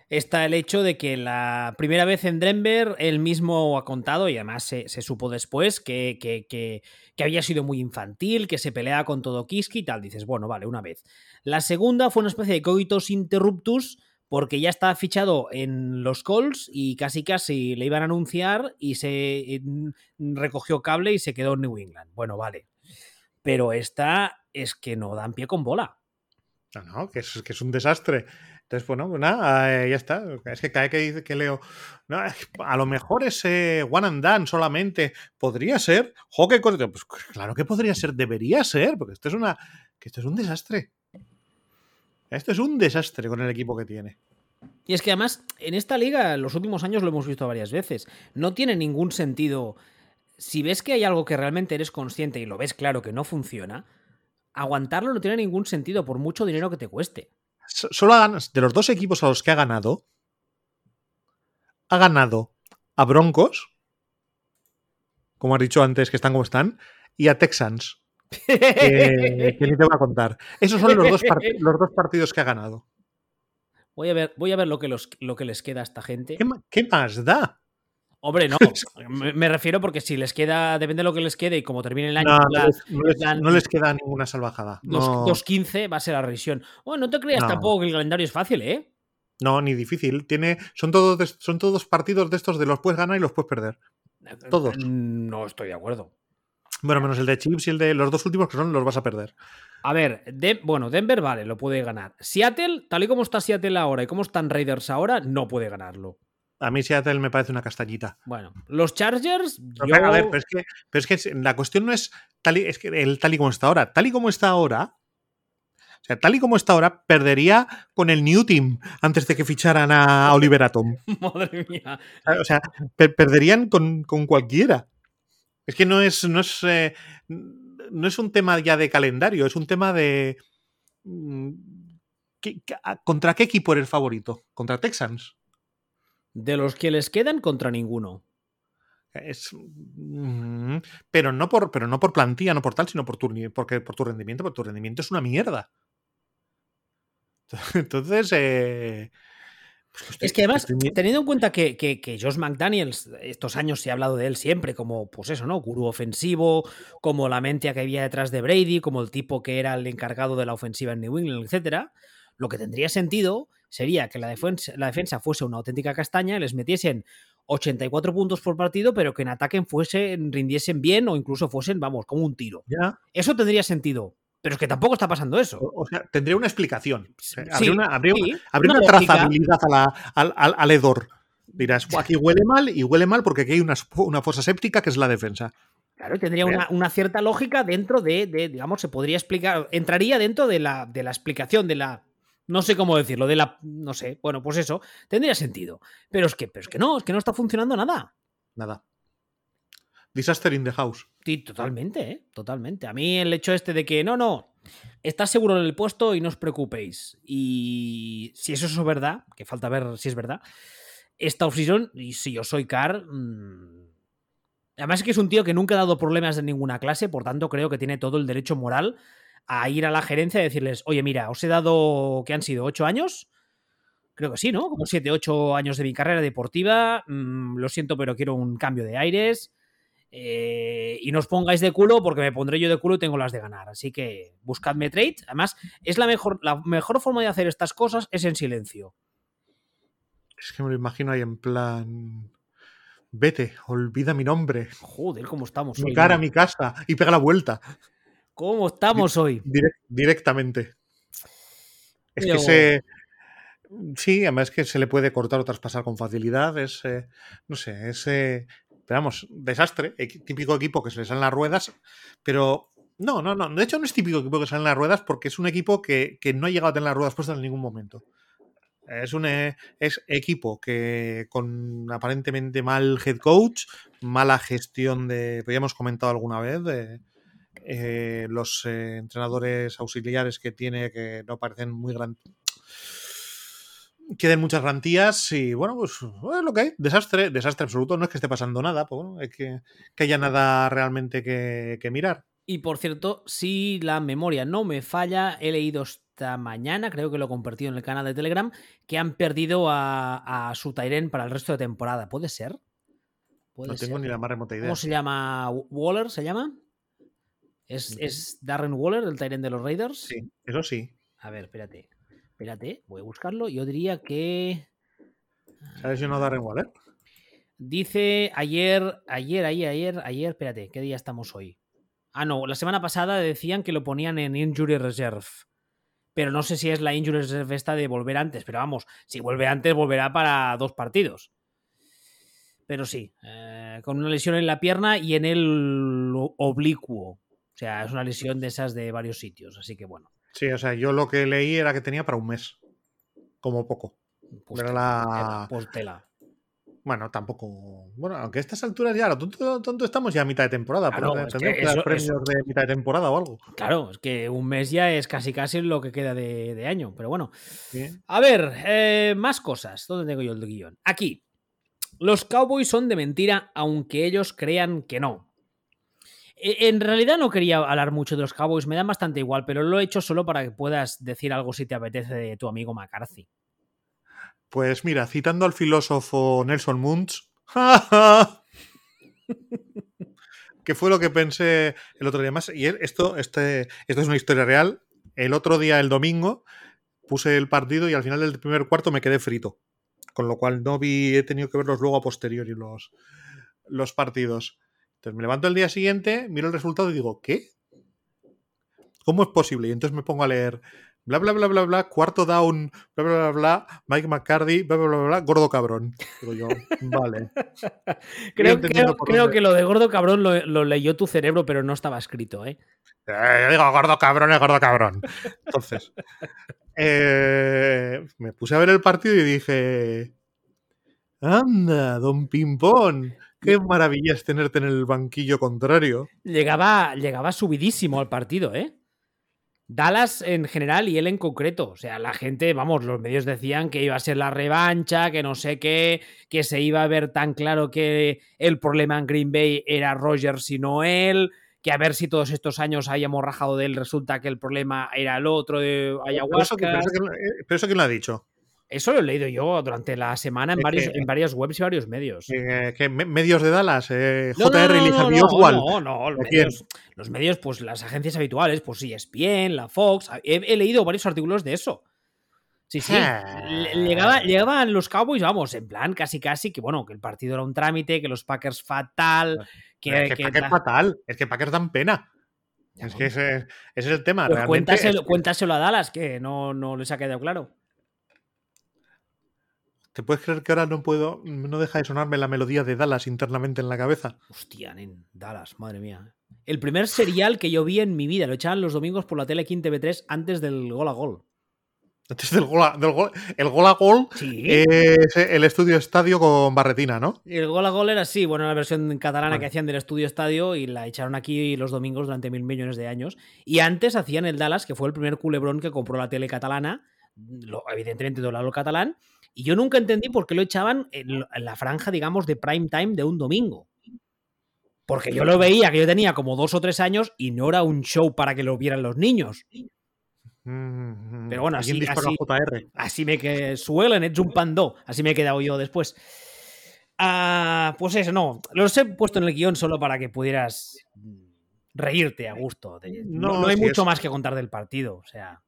está el hecho de que la primera vez en Denver él mismo ha contado, y además se, se supo después, que, que, que, había sido muy infantil, que se peleaba con todo Kiski y tal. Dices, bueno, vale, una vez. La segunda fue una especie de coitus interruptus, porque ya estaba fichado en los Colts y casi casi le iban a anunciar y se recogió cable y se quedó en New England. Bueno, vale. Pero esta es que no dan pie con bola. No, no, que es, que es un desastre. Entonces, bueno, pues nada, eh, ya está. Es que cada vez que dice que leo, no, a lo mejor ese one and done solamente podría ser. Hockey pues claro que podría ser, debería ser, porque esto es una. que esto es un desastre. Esto es un desastre con el equipo que tiene. Y es que además, en esta liga, en los últimos años lo hemos visto varias veces. No tiene ningún sentido. Si ves que hay algo que realmente eres consciente y lo ves claro que no funciona, aguantarlo no tiene ningún sentido, por mucho dinero que te cueste solo ha, de los dos equipos a los que ha ganado, ha ganado a Broncos, como has dicho antes, que están como están, y a Texans. Que, que ni te voy a contar. Esos son los dos, los dos, partidos que ha ganado. Voy a ver, voy a ver lo, que los, lo que les queda a esta gente. ¿Qué, qué más da? Hombre, no. Me, me refiero porque si les queda, depende de lo que les quede y como termine el año. No, les, no les- plan- no les queda ninguna salvajada. dos- No, 2.15 va a ser la revisión. Bueno, no te creas tampoco que el calendario es fácil, ¿eh? no, ni difícil. Tiene, son, todos, son todos partidos de estos de los puedes ganar y los puedes perder. Todos. Mm, No estoy de acuerdo. Bueno, menos el de Chips y el de los dos últimos que son los vas a perder. A ver, De- bueno, Denver vale, lo puede ganar. Seattle, tal y como está Seattle ahora y como están Raiders ahora, no puede ganarlo. A mí Seattle me parece una castañita. Bueno, los Chargers, Pero, yo- A ver, pero es que, pero es que la cuestión no es tal y, es que el tal y como está ahora. Tal y como está ahora. O sea, tal y como está ahora, perdería con el New Team antes de que ficharan a Oliver Atom. madre mía. O sea, per- perderían con, con cualquiera. Es que no es, no es, eh, no es un tema ya de calendario, es un tema de. mm, ¿qué- qué- a- ¿Contra qué equipo eres favorito? ¿Contra Texans? De los que les quedan contra ninguno. Es, pero, no por, pero no por plantilla, no por tal, sino por tu, porque, por tu rendimiento, porque tu rendimiento es una mierda. Entonces, eh, pues estoy- Es que además, estoy teniendo en cuenta que, que, que Josh McDaniels, estos años se ha hablado de él siempre como, pues eso, ¿no? Gurú ofensivo, como la mente que había detrás de Brady, como el tipo que era el encargado de la ofensiva en New England, etcétera, lo que tendría sentido sería que la defensa, la defensa fuese una auténtica castaña, les metiesen 84 puntos por partido, pero que en ataque fuesen, rindiesen bien o incluso fuesen, vamos, como un tiro. ya, Eso tendría sentido. Pero es que tampoco está pasando eso. o, sea, tendría una explicación. Sí, habría una, habría una- sí, habría una una lógica. trazabilidad a la- al, al- al hedor. Dirás, "Buah, aquí huele mal y huele mal porque aquí hay una, una fosa séptica que es la defensa. Claro, tendría una, una cierta lógica dentro de, de, digamos, se podría explicar, entraría dentro de la, de la explicación, de la, no sé cómo decirlo, de la, no sé, bueno, pues eso, tendría sentido. Pero es que, pero es que no, es que no está funcionando nada. Nada. Disaster in the house. Sí, totalmente, ¿eh? Totalmente. A mí el hecho este de que, no, no, estás seguro en el puesto y no os preocupéis. Y si eso es verdad, que falta ver si es verdad, esta offseason, y si yo soy Car, mm, además es que es un tío que nunca ha dado problemas de ninguna clase, por tanto creo que tiene todo el derecho moral a ir a la gerencia y decirles, oye, mira, os he dado, que han sido? ¿Ocho años? Creo que sí, ¿no? Como siete, ocho años de mi carrera deportiva. mm, lo siento, pero quiero un cambio de aires. Eh, y no os pongáis de culo porque me pondré yo de culo y tengo las de ganar. Así que buscadme trade. Además, es la mejor, la mejor forma de hacer estas cosas es en silencio. Es que me lo imagino ahí en plan. Vete, olvida mi nombre. Joder, ¿cómo estamos Mi hoy? cara, ¿no? mi casa. Y pega la vuelta. ¿Cómo estamos hoy? direc- directamente. Es que se. Sí, además que se le puede cortar o traspasar con facilidad. Es. eh, no sé, es. eh, pero vamos, desastre. Típico equipo que se le salen las ruedas. Pero. No, no, no. De hecho, no es típico equipo que salen las ruedas porque es un equipo que, que no ha llegado a tener las ruedas puestas en ningún momento. Es un eh, es equipo que con aparentemente mal head coach, mala gestión de. Pues ya hemos comentado alguna vez, de eh, los eh, entrenadores auxiliares que tiene que no parecen muy gran. Queden muchas garantías y bueno, pues es lo que hay. Desastre, desastre absoluto. No es que esté pasando nada, pues, bueno, es que, que haya nada realmente que, que mirar. Y por cierto, si la memoria no me falla, he leído esta mañana, creo que lo he compartido en el canal de Telegram, que han perdido a, a su Tyren para el resto de temporada. ¿Puede ser? ¿Puede No tengo ni la más remota idea. ¿Cómo se llama? ¿Waller se llama? ¿Es, es Darren Waller, el Tyren de los Raiders? Sí, eso sí. A ver, espérate. Espérate, voy a buscarlo. Yo diría que. ¿Sabes si no Darren Waller? Dice ayer, ayer, ayer, ayer, ayer, espérate, ¿qué día estamos hoy? Ah, no, la semana pasada decían que lo ponían en Injury Reserve. Pero no sé si es la Injury Reserve esta de volver antes, pero vamos, si vuelve antes, volverá para dos partidos. Pero sí, eh, con una lesión en la pierna y en el oblicuo. O sea, es una lesión de esas de varios sitios, así que bueno. Sí, o sea, yo lo que leí era que tenía para un mes. Como poco. Pues Era la- pues tela. Bueno, tampoco. Bueno, aunque a estas alturas ya, lo tonto, tonto estamos ya a mitad de temporada. Claro, pero tendremos que que dar eso- premios eso- de mitad de temporada o algo. Claro, es que un mes ya es casi casi lo que queda de, de año, pero bueno. A ver, eh, más cosas. ¿Dónde tengo yo el guion? Aquí. Los Cowboys son de mentira, aunque ellos crean que no. E- En realidad no quería hablar mucho de los Cowboys, me dan bastante igual, pero lo he hecho solo para que puedas decir algo si te apetece de tu amigo McCarthy. Pues mira, citando al filósofo Nelson Muntz, que fue lo que pensé el otro día más. Y esto, este, esto es una historia real. El otro día, el domingo, puse el partido y al final del primer cuarto me quedé frito. Con lo cual no vi, he tenido que verlos luego a posteriori los, los partidos. Entonces me levanto el día siguiente, miro el resultado y digo, ¿qué? ¿Cómo es posible? Y entonces me pongo a leer bla bla bla bla bla, cuarto down, bla bla bla bla, Mike McCarthy, bla bla bla bla, gordo cabrón. Digo yo, vale. creo, creo, que lo de gordo cabrón lo, leyó tu cerebro, pero no estaba escrito, ¿eh? eh digo, gordo cabrón es gordo cabrón. Entonces, eh, me puse a ver el partido y dije, anda, don Pimpón. Qué maravilla es tenerte en el banquillo contrario. Llegaba, llegaba subidísimo al partido, ¿eh? Dallas en general y él en concreto. O sea, la gente, vamos, los medios decían que iba a ser la revancha, que no sé qué, que se iba a ver tan claro que el problema en Green Bay era Rogers y no él, que a ver si todos estos años hayamos rajado de él, resulta que el problema era el otro de ayahuasca. Pero eso, pero eso quién lo ha dicho. Eso lo he leído yo durante la semana en, varios, en varias webs y varios medios. ¿Qué medios de Dallas? Eh, JR y no, no, no, los medios, los medios, pues las agencias habituales, pues sí, ESPN, la Fox. He, leído varios artículos de eso. Sí, sí. Llegaba, llegaban los Cowboys, vamos, en plan casi casi que bueno, que el partido era un trámite, que los Packers fatal. Que, es que, Packers fatal, es que Packers dan pena. Es que ese, es el tema. Pues cuéntaselo, cuéntaselo, a Dallas, que no, no les ha quedado claro. ¿Te puedes creer que ahora no puedo, no deja de sonarme la melodía de Dallas internamente en la cabeza? Hostia, en Dallas, madre mía. El primer serial que yo vi en mi vida, lo echaban los domingos por la tele TV3 antes del gol a gol. Antes del gol a, gol, el gol a gol es el estudio estadio con barretina, ¿no? El gol a gol era así, bueno, la versión catalana que hacían del estudio estadio y la echaron aquí los domingos durante mil millones de años. Y antes hacían el Dallas, que fue el primer culebrón que compró la tele catalana, evidentemente doblado catalán, y yo nunca entendí por qué lo echaban en la franja, digamos, de prime time de un domingo. Porque yo lo veía, que yo tenía como dos o tres años y no era un show para que lo vieran los niños. Mm, Pero bueno, así, así, así, me que suelen, es un pando. Así me he quedado yo después. Ah, pues eso, no. Los he puesto en el guion solo para que pudieras reírte a gusto. No, no, hay mucho más que contar del partido. O sea.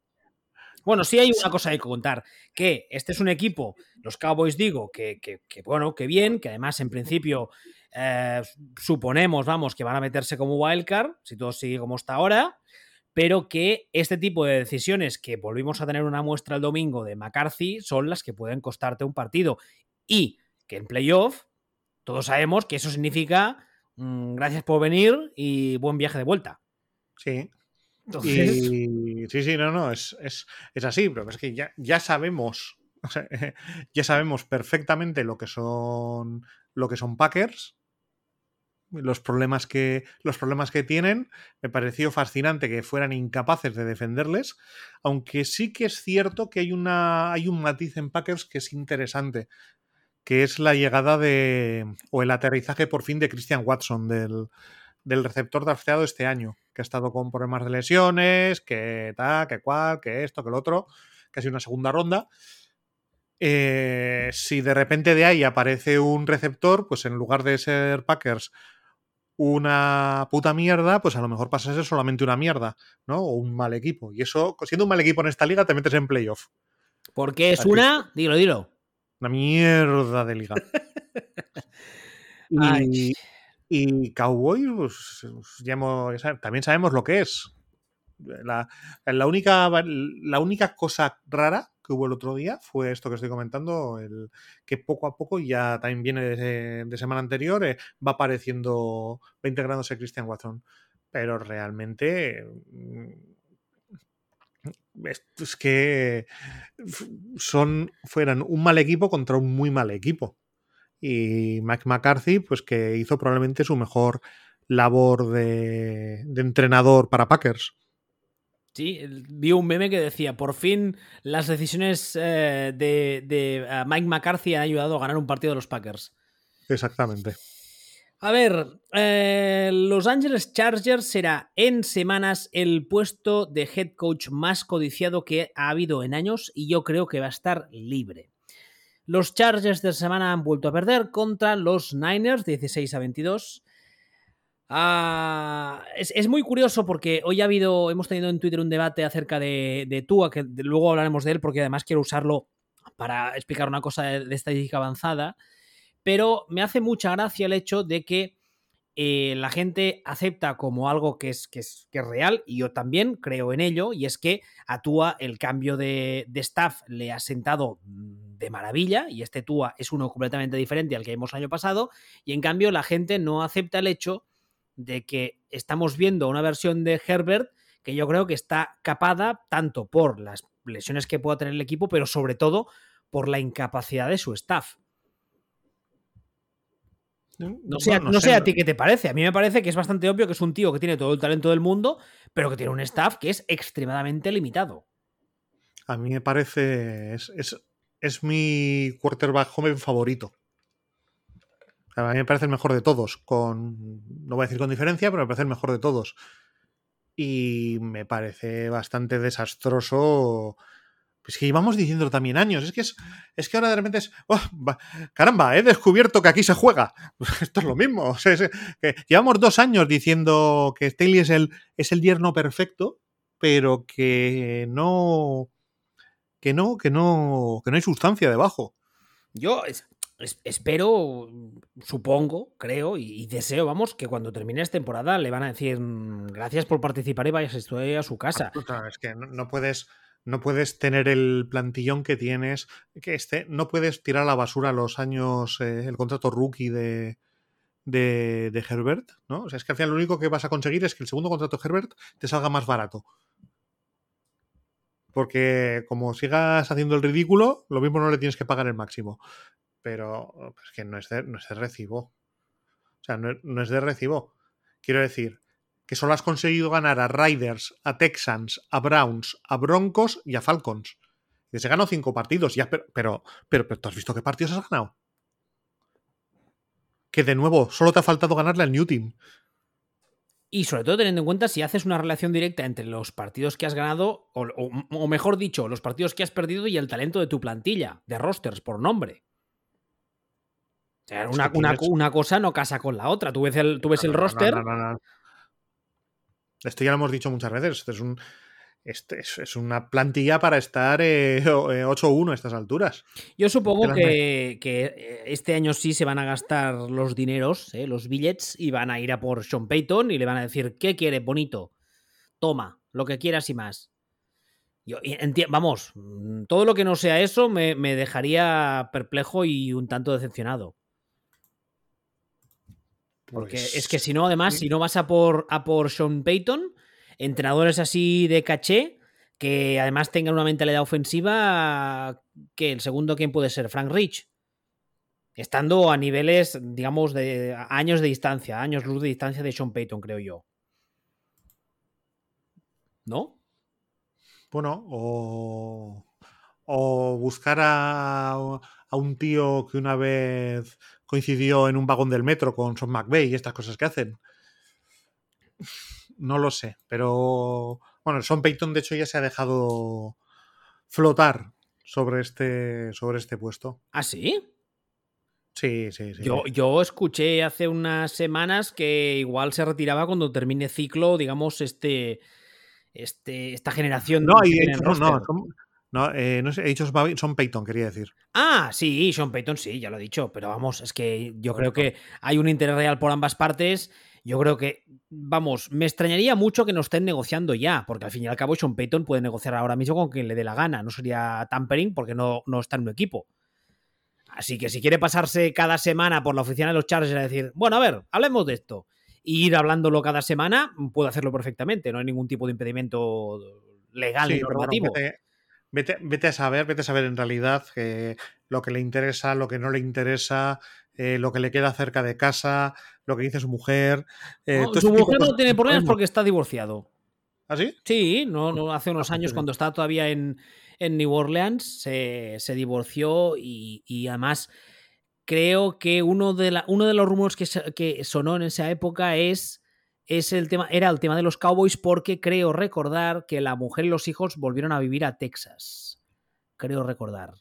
Bueno, sí hay una cosa que contar, que este es un equipo, los Cowboys digo, que, bueno, que bien, que además en principio eh, suponemos, vamos, que van a meterse como wildcard, si todo sigue como está ahora, pero que este tipo de decisiones que volvimos a tener una muestra el domingo de McCarthy son las que pueden costarte un partido. Y que en playoff todos sabemos que eso significa mm, gracias por venir y buen viaje de vuelta. Sí, sí, sí, no, no, es, así, pero es que ya, ya sabemos, ya sabemos perfectamente lo que son lo que son Packers, los problemas que los problemas que tienen. Me pareció fascinante que fueran incapaces de defenderles, aunque sí que es cierto que hay una hay un matiz en Packers que es interesante, que es la llegada de o el aterrizaje por fin de Christian Watson del del receptor drafteado este año, que ha estado con problemas de lesiones, que tal, que cual, que esto, que lo otro, casi una segunda ronda. Eh, si de repente de ahí aparece un receptor, pues en lugar de ser Packers una puta mierda, pues a lo mejor pasa a ser solamente una mierda, ¿no? O un mal equipo. Y eso, siendo un mal equipo en esta liga, te metes en playoff. Porque es una, dilo, dilo. Una mierda de liga. y, y Cowboys, pues, pues también sabemos lo que es. La, única, la única cosa rara que hubo el otro día fue esto que estoy comentando, el que poco a poco ya también viene de, semana anterior, eh, va apareciendo, va integrándose Christian Watson. Pero realmente mm, es, que son, fueran un mal equipo contra un muy mal equipo y Mike McCarthy, pues que hizo probablemente su mejor labor de, entrenador para Packers. Sí, vi un meme que decía, por fin las decisiones eh, de, Mike McCarthy han ayudado a ganar un partido de los Packers. Exactamente. A ver, eh, Los Angeles Chargers será en semanas el puesto de head coach más codiciado que ha habido en años y yo creo que va a estar libre. Los Chargers de semana han vuelto a perder contra los Niners 16 a 22. Ah, es, muy curioso porque hoy ha habido, hemos tenido en Twitter un debate acerca de, de Tua, que luego hablaremos de él porque además quiero usarlo para explicar una cosa de, estadística avanzada, pero me hace mucha gracia el hecho de que eh, la gente acepta como algo que es, que es, que, es, real, y yo también creo en ello, y es que a Tua el cambio de, staff le ha sentado de maravilla, y este Tua es uno completamente diferente al que vimos el año pasado, y en cambio la gente no acepta el hecho de que estamos viendo una versión de Herbert que yo creo que está capada tanto por las lesiones que pueda tener el equipo, pero sobre todo por la incapacidad de su staff. No sé, no, sé, a ti qué te parece. A mí me parece que es bastante obvio que es un tío que tiene todo el talento del mundo, pero que tiene un staff que es extremadamente limitado. A mí me parece. Es, es, mi quarterback joven favorito. A mí me parece el mejor de todos. Con. No voy a decir con diferencia, pero me parece el mejor de todos. Y me parece bastante desastroso pues que llevamos diciendo también años. Es que es, es que ahora de repente es. Oh, caramba, he descubierto que aquí se juega. Esto es lo mismo. llevamos dos años diciendo que Staley es el, es el yerno perfecto, pero que no. Que no, que no. Que no hay sustancia debajo. Yo espero, supongo, creo y, deseo, vamos, que cuando termine esta temporada le van a decir mm, gracias por participar y vayas a su casa. Es que no puedes no puedes tener el plantillón que tienes, que este, no puedes tirar a la basura los años, eh, el contrato rookie de, de, Herbert, ¿no? O sea, es que al final lo único que vas a conseguir es que el segundo contrato de Herbert te salga más barato. Porque como sigas haciendo el ridículo, lo mismo no le tienes que pagar el máximo. Pero es pues, que no es de, no es de recibo. O sea, no, es de recibo. Quiero decir, que solo has conseguido ganar a Riders, a Texans, a Browns, a Broncos y a Falcons. Y se ganó cinco partidos, ya, pero, pero, pero, ¿tú has visto qué partidos has ganado? Que de nuevo, solo te ha faltado ganarle al New Team. Y sobre todo teniendo en cuenta si haces una relación directa entre los partidos que has ganado, o, mejor dicho, los partidos que has perdido y el talento de tu plantilla, de rosters por nombre. O sea, una, cosa no casa con la otra. Tú ves el, tú ves el roster. Esto ya lo hemos dicho muchas veces. Este es, un, este es, una plantilla para estar 8-1 eh, a estas alturas. Yo supongo que, que, este año sí se van a gastar los dineros, eh, los billets, y van a ir a por Sean Payton y le van a decir, ¿qué quiere, bonito? Toma, lo que quieras y más. Yo, vamos, todo lo que no sea eso me, me dejaría perplejo y un tanto decepcionado. Porque es pues que si no, además, si no vas a por, a por Sean Payton, entrenadores así de caché, que además tengan una mentalidad ofensiva, que el segundo, ¿quién puede ser? Frank Rich. Estando a niveles, digamos, de años de distancia, años luz de distancia de Sean Payton, creo yo. ¿No? Bueno, o, o buscar a, un tío que una vez coincidió en un vagón del metro con Son McVeigh y estas cosas que hacen. No lo sé, pero bueno, Son Payton de hecho ya se ha dejado flotar sobre este, sobre este puesto. ¿Ah, sí? Sí, sí, sí. Yo, yo, escuché hace unas semanas que igual se retiraba cuando termine ciclo, digamos, este, este, esta generación. No, y no, no, no, eh, no sé, he dicho Son Payton, quería decir. Ah, sí, Sean Payton, sí, ya lo he dicho, pero vamos, es que yo creo que hay un interés real por ambas partes. Yo creo que, vamos, me extrañaría mucho que no estén negociando ya, porque al fin y al cabo Sean Payton puede negociar ahora mismo con quien le dé la gana. No sería tampering porque no, no está en un equipo. Así que si quiere pasarse cada semana por la oficina de los Chargers y decir, bueno, a ver, hablemos de esto, y ir hablándolo cada semana, puede hacerlo perfectamente. No hay ningún tipo de impedimento legal ni normativo. Vete, a saber, vete a saber en realidad eh, lo que le interesa, lo que no le interesa, eh, lo que le queda cerca de casa, lo que dice su mujer. Eh, su mujer no tiene problemas porque está divorciado. ¿Ah, sí? Sí, no, no hace unos pues años cuando estaba todavía en, New Orleans se, divorció y, además creo que uno de, uno de los rumores que, que sonó en esa época es es el tema, era el tema de los Cowboys porque creo recordar que la mujer y los hijos volvieron a vivir a Texas. Creo recordar.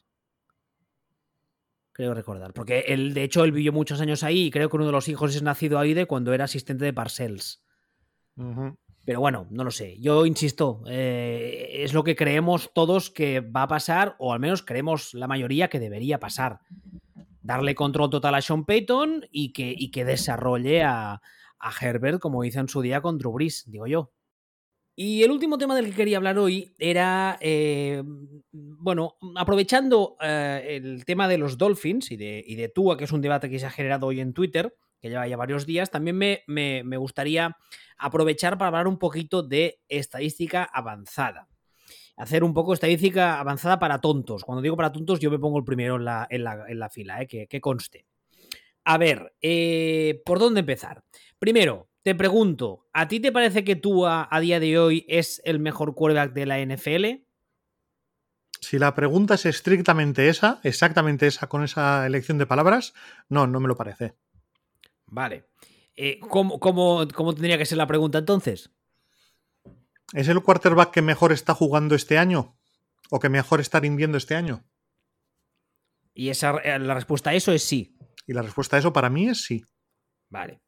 Creo recordar. Porque él, de hecho, él vivió muchos años ahí y creo que uno de los hijos es nacido ahí de cuando era asistente de Parcells. Pero bueno, no lo sé. Yo insisto, eh, es lo que creemos todos que va a pasar, o al menos creemos la mayoría que debería pasar. Darle control total a Sean Payton y que, y que desarrolle a, Herbert como hizo en su día con Drew Brees, digo yo. Y el último tema del que quería hablar hoy era, eh, bueno, aprovechando eh, el tema de los Dolphins y de, y de Tua, que es un debate que se ha generado hoy en Twitter, que lleva ya varios días, también me, me, gustaría aprovechar para hablar un poquito de estadística avanzada. Hacer un poco estadística avanzada para tontos. Cuando digo para tontos, yo me pongo el primero en la, en la, fila, ¿eh? que, conste. A ver, eh, ¿por dónde empezar? Primero, te pregunto, ¿a ti te parece que tú a, día de hoy es el mejor quarterback de la NFL? Si la pregunta es estrictamente esa, exactamente esa, con esa elección de palabras, no, no me lo parece. Vale. Eh, ¿cómo, tendría que ser la pregunta entonces? ¿Es el quarterback que mejor está jugando este año? ¿O que mejor está rindiendo este año? Y esa, eh, la respuesta a eso es sí. Y la respuesta a eso para mí es sí. Vale.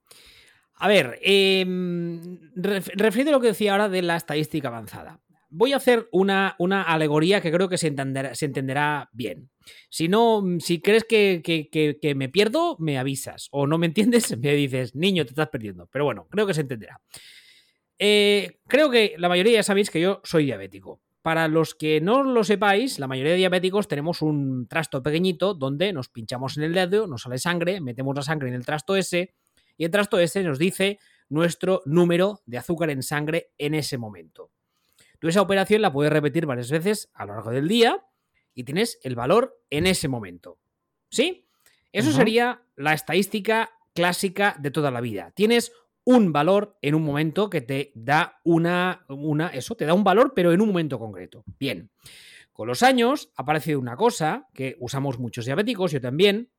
A ver, eh, a lo que decía ahora de la estadística avanzada voy a hacer una, una alegoría que creo que se entenderá, bien. Si no, si crees que, me pierdo, me avisas. O no me entiendes, me dices, niño, te estás perdiendo. Pero bueno, creo que se entenderá. Eh, creo que la mayoría ya sabéis que yo soy diabético. Para los que no lo sepáis, la mayoría de diabéticos tenemos un trasto pequeñito donde nos pinchamos en el dedo, nos sale sangre, metemos la sangre en el trasto ese y el trasto ese nos dice nuestro número de azúcar en sangre en ese momento. Tú esa operación la puedes repetir varias veces a lo largo del día y tienes el valor en ese momento. ¿Sí? Eso sería la estadística clásica de toda la vida. Tienes un valor en un momento que te da una, una, eso, te da un valor, pero en un momento concreto. Bien. Con los años ha aparecido una cosa que usamos muchos diabéticos, yo también.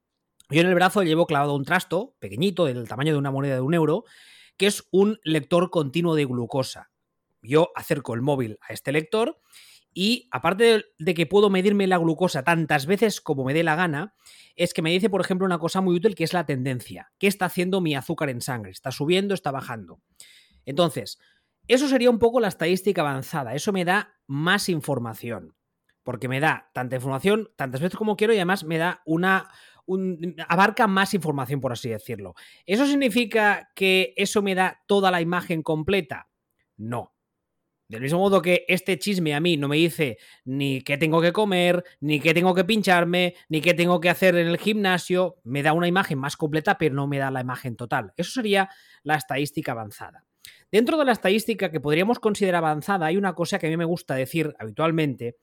Yo en el brazo llevo clavado un trasto pequeñito, del tamaño de una moneda de un euro, que es un lector continuo de glucosa yo acerco el móvil a este lector y aparte de que puedo medirme la glucosa tantas veces como me dé la gana, es que me dice, por ejemplo, una cosa muy útil que es la tendencia. ¿Qué está haciendo mi azúcar en sangre? ¿Está subiendo? ¿Está bajando? Entonces, eso sería un poco la estadística avanzada. Eso me da más información. Porque me da tanta información tantas veces como quiero y además me da una... abarca más información, por así decirlo. ¿Eso significa que eso me da toda la imagen completa? No. Del mismo modo que este chisme a mí no me dice ni qué tengo que comer, ni qué tengo que pincharme, ni qué tengo que hacer en el gimnasio, me da una imagen más completa, pero no me da la imagen total. Eso sería la estadística avanzada. Dentro de la estadística que podríamos considerar avanzada, hay una cosa que a mí me gusta decir habitualmente,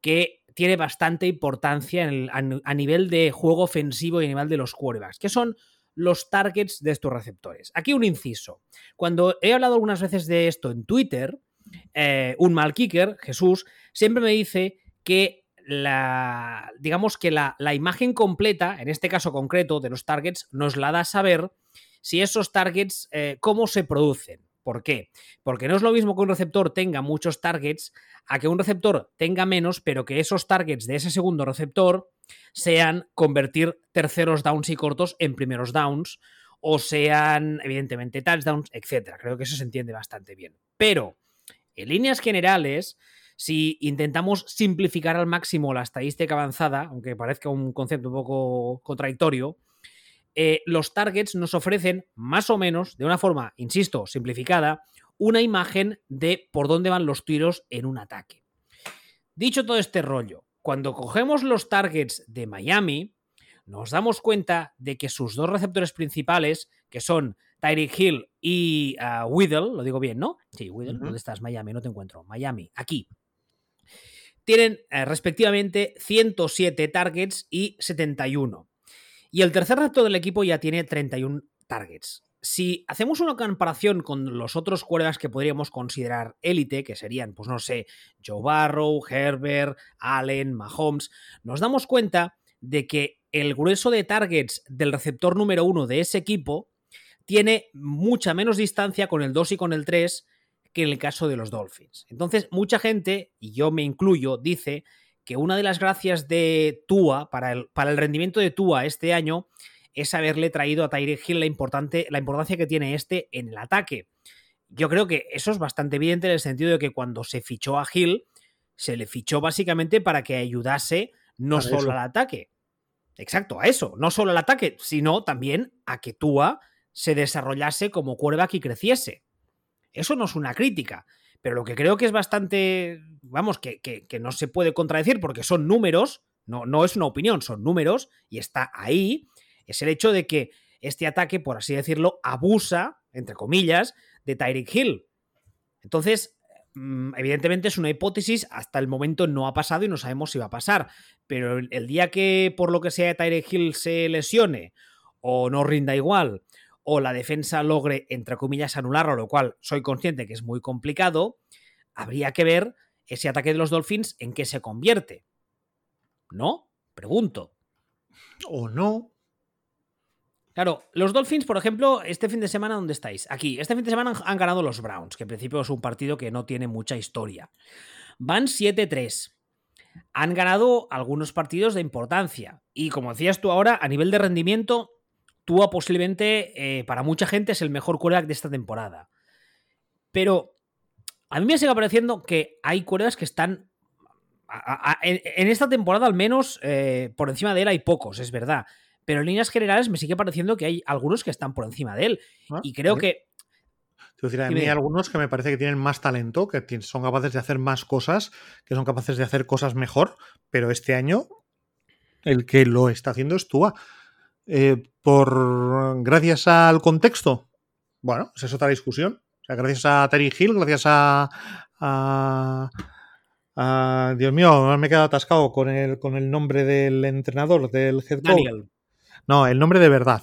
que tiene bastante importancia a, nivel de juego ofensivo y a nivel de los quarterbacks, que son los targets de estos receptores. Aquí un inciso. Cuando he hablado algunas veces de esto en Twitter, eh, un mal kicker, Jesús, siempre me dice que la, digamos que la, imagen completa, en este caso concreto de los targets, nos la da saber si esos targets, eh, cómo se producen. ¿Por qué? Porque no es lo mismo que un receptor tenga muchos targets a que un receptor tenga menos, pero que esos targets de ese segundo receptor sean convertir terceros downs y cortos en primeros downs o sean, evidentemente, touchdowns, etc. Creo que eso se entiende bastante bien. Pero en líneas generales, si intentamos simplificar al máximo la estadística avanzada, aunque parezca un concepto un poco contradictorio, eh, los targets nos ofrecen más o menos, de una forma, insisto, simplificada, una imagen de por dónde van los tiros en un ataque. Dicho todo este rollo, cuando cogemos los targets de Miami, nos damos cuenta de que sus dos receptores principales, que son Tyreek Hill y uh, Whittle, lo digo bien, ¿no? Sí, Whittle, ¿dónde estás? Miami, no te encuentro. Miami, aquí. Tienen eh, respectivamente 107 targets y 71. Y el tercer reto del equipo ya tiene 31 targets. Si hacemos una comparación con los otros quarterbacks que podríamos considerar élite, que serían, pues no sé, Joe Barrow, Herbert, Allen, Mahomes, nos damos cuenta de que el grueso de targets del receptor número uno de ese equipo tiene mucha menos distancia con el 2 y con el 3 que en el caso de los Dolphins. Entonces, mucha gente, y yo me incluyo, dice que una de las gracias de Tua, para el, para el rendimiento de Tua este año, es haberle traído a Tyreek Hill la, importante, la importancia que tiene este en el ataque. Yo creo que eso es bastante evidente en el sentido de que cuando se fichó a Hill, se le fichó básicamente para que ayudase no solo al ataque. Exacto, a eso, no solo al ataque, sino también a que Tua se desarrollase como quarterback y creciese. Eso no es una crítica, pero lo que creo que es bastante, vamos, que, que, no se puede contradecir porque son números, no, no es una opinión, son números y está ahí, es el hecho de que este ataque, por así decirlo, abusa, entre comillas, de Tyreek Hill. Entonces, mm, evidentemente es una hipótesis, hasta el momento no ha pasado y no sabemos si va a pasar, pero el día que por lo que sea Tyreek Hill se lesione o no rinda igual, o la defensa logre, entre comillas, anularlo, lo cual soy consciente que es muy complicado, habría que ver ese ataque de los Dolphins en qué se convierte. ¿No? Pregunto. O no. Claro, los Dolphins, por ejemplo, este fin de semana, ¿dónde estáis? Aquí, este fin de semana han ganado los Browns, que en principio es un partido que no tiene mucha historia. Van 7-3. Han ganado algunos partidos de importancia. Y como decías tú ahora, a nivel de rendimiento, Tua posiblemente, eh, para mucha gente, es el mejor quarterback de esta temporada. Pero a mí me sigue pareciendo que hay quarterbacks que están. en, esta temporada, al menos, eh, por encima de él hay pocos, es verdad. Pero en líneas generales me sigue pareciendo que hay algunos que están por encima de él. Ah, y creo que. Te decir, a mí hay algunos que me parece que tienen más talento, que son capaces de hacer más cosas, que son capaces de hacer cosas mejor, pero este año el que lo está haciendo es Tua. Eh, por gracias al contexto. Bueno, esa es otra discusión. O sea, gracias a Terry Hill, gracias a, Dios mío, me he quedado atascado con el, con el nombre del entrenador, del head coach. No, el nombre de verdad.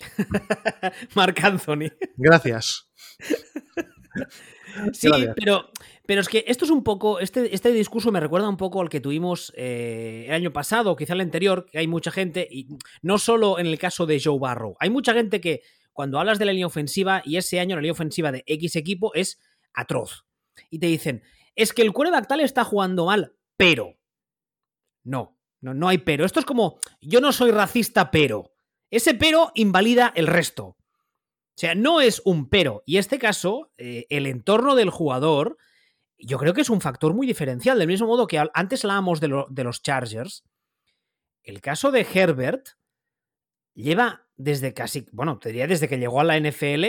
Mark Anthony. Gracias. Sí, pero, pero es que esto es un poco, este, este discurso me recuerda un poco al que tuvimos eh, el año pasado, quizá el anterior, que hay mucha gente, y no solo en el caso de Joe Barrow, hay mucha gente que cuando hablas de la línea ofensiva, y ese año la línea ofensiva de X equipo es atroz, y te dicen, es que el quarterback tal está jugando mal, pero... No, no, no hay pero. Esto es como, yo no soy racista, pero. Ese pero invalida el resto. O sea, no es un pero. Y este caso, eh, el entorno del jugador, yo creo que es un factor muy diferencial. Del mismo modo que antes hablábamos de, de los Chargers. El caso de Herbert lleva desde casi, bueno, te diría desde que llegó a la NFL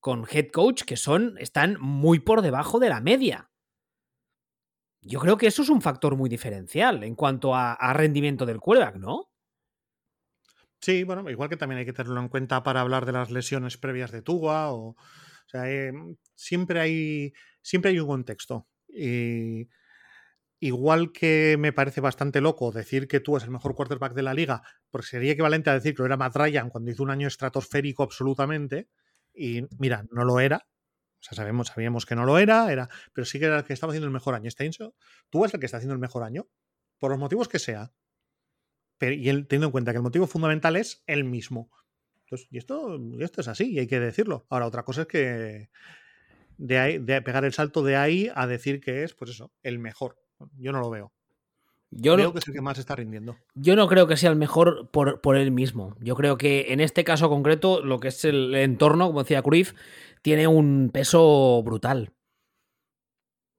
con head coach que son, están muy por debajo de la media. Yo creo que eso es un factor muy diferencial en cuanto a, rendimiento del quarterback, ¿no? Sí, bueno, igual que también hay que tenerlo en cuenta para hablar de las lesiones previas de Tua o, o sea, eh, siempre hay siempre hay un contexto. Y igual que me parece bastante loco decir que tú es el mejor quarterback de la liga, porque sería equivalente a decir que lo era Matt Ryan cuando hizo un año estratosférico absolutamente, y mira, no lo era, o sea, sabemos, sabíamos que no lo era, era, pero sí que era el que estaba haciendo el mejor año. Este tú es el que está haciendo el mejor año, por los motivos que sea. Pero, y él, teniendo en cuenta que el motivo fundamental es el mismo. Entonces, y esto, esto es así, y hay que decirlo. Ahora, otra cosa es que de, de pegar el salto de ahí a decir que es, pues eso, el mejor. Yo no lo veo. Yo creo que es el que más está rindiendo. Yo no creo que sea el mejor por, por, él mismo. Yo creo que en este caso concreto, lo que es el entorno, como decía Cruyff, tiene un peso brutal.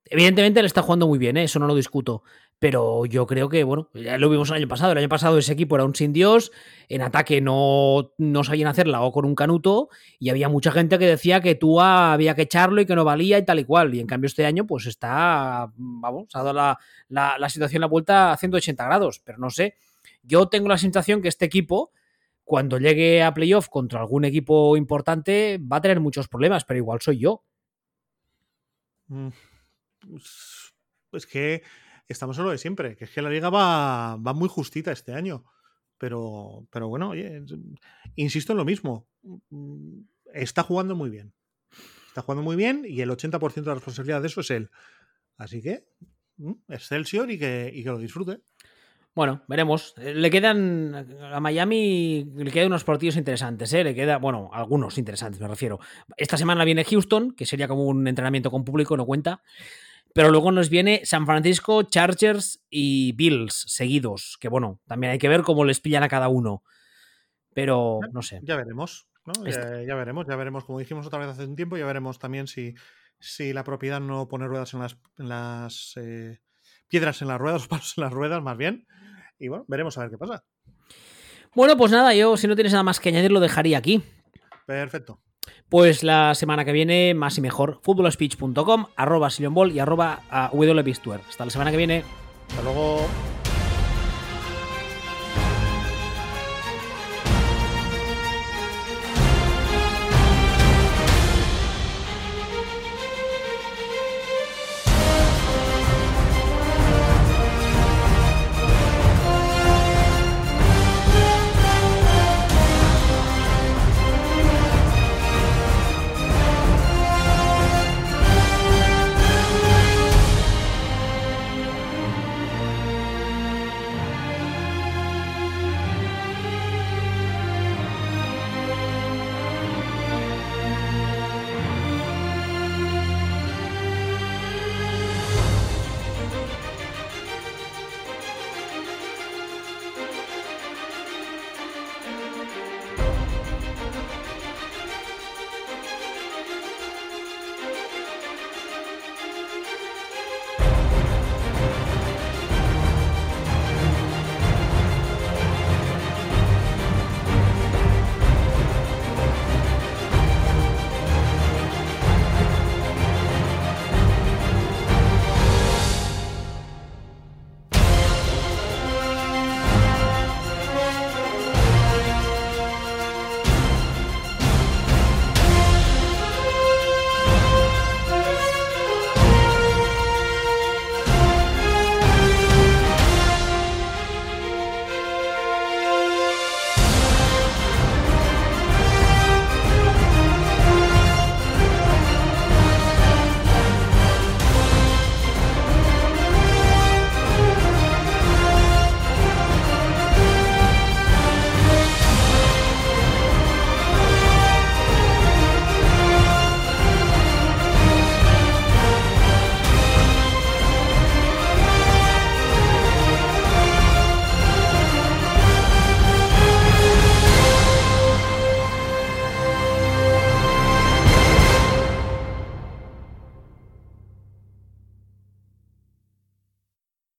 Evidentemente le está jugando muy bien, ¿eh? eso no lo discuto. Pero yo creo que, bueno, ya lo vimos el año pasado. El año pasado ese equipo era un sin Dios, en ataque no, no sabían hacerla o con un canuto, y había mucha gente que decía que tú había que echarlo y que no valía y tal y cual. Y en cambio este año, pues está, vamos, ha dado la, la, la situación la vuelta a 180 grados. Pero no sé, yo tengo la sensación que este equipo cuando llegue a playoff contra algún equipo importante va a tener muchos problemas, pero igual soy yo. Mm, pues, pues que estamos solo de siempre, que es que la liga va, va muy justita este año. Pero, pero bueno, oye, insisto en lo mismo. Mm, está jugando muy bien. Está jugando muy bien y el 80% de la responsabilidad de eso es él. Así que, mm, Excelsior y que, y que lo disfrute. Bueno, veremos. Eh, le quedan a Miami, le quedan unos partidos interesantes, ¿eh? Le queda, bueno, algunos interesantes, me refiero. Esta semana viene Houston, que sería como un entrenamiento con público, no cuenta. Pero luego nos viene San Francisco, Chargers y Bills seguidos, que bueno, también hay que ver cómo les pillan a cada uno. Pero no sé. Ya veremos, ¿no? Ya, ya, veremos, ya veremos, como dijimos otra vez hace un tiempo, ya veremos también si, si la propiedad no pone ruedas en las, en las eh, piedras en las ruedas, los palos en las ruedas, más bien. Y bueno, veremos a ver qué pasa. Bueno, pues nada, yo si no tienes nada más que añadir, lo dejaría aquí. Perfecto. Pues la semana que viene, más y mejor, futbolspeech.com, arroba Ball y arroba Hasta la semana que viene. Hasta luego.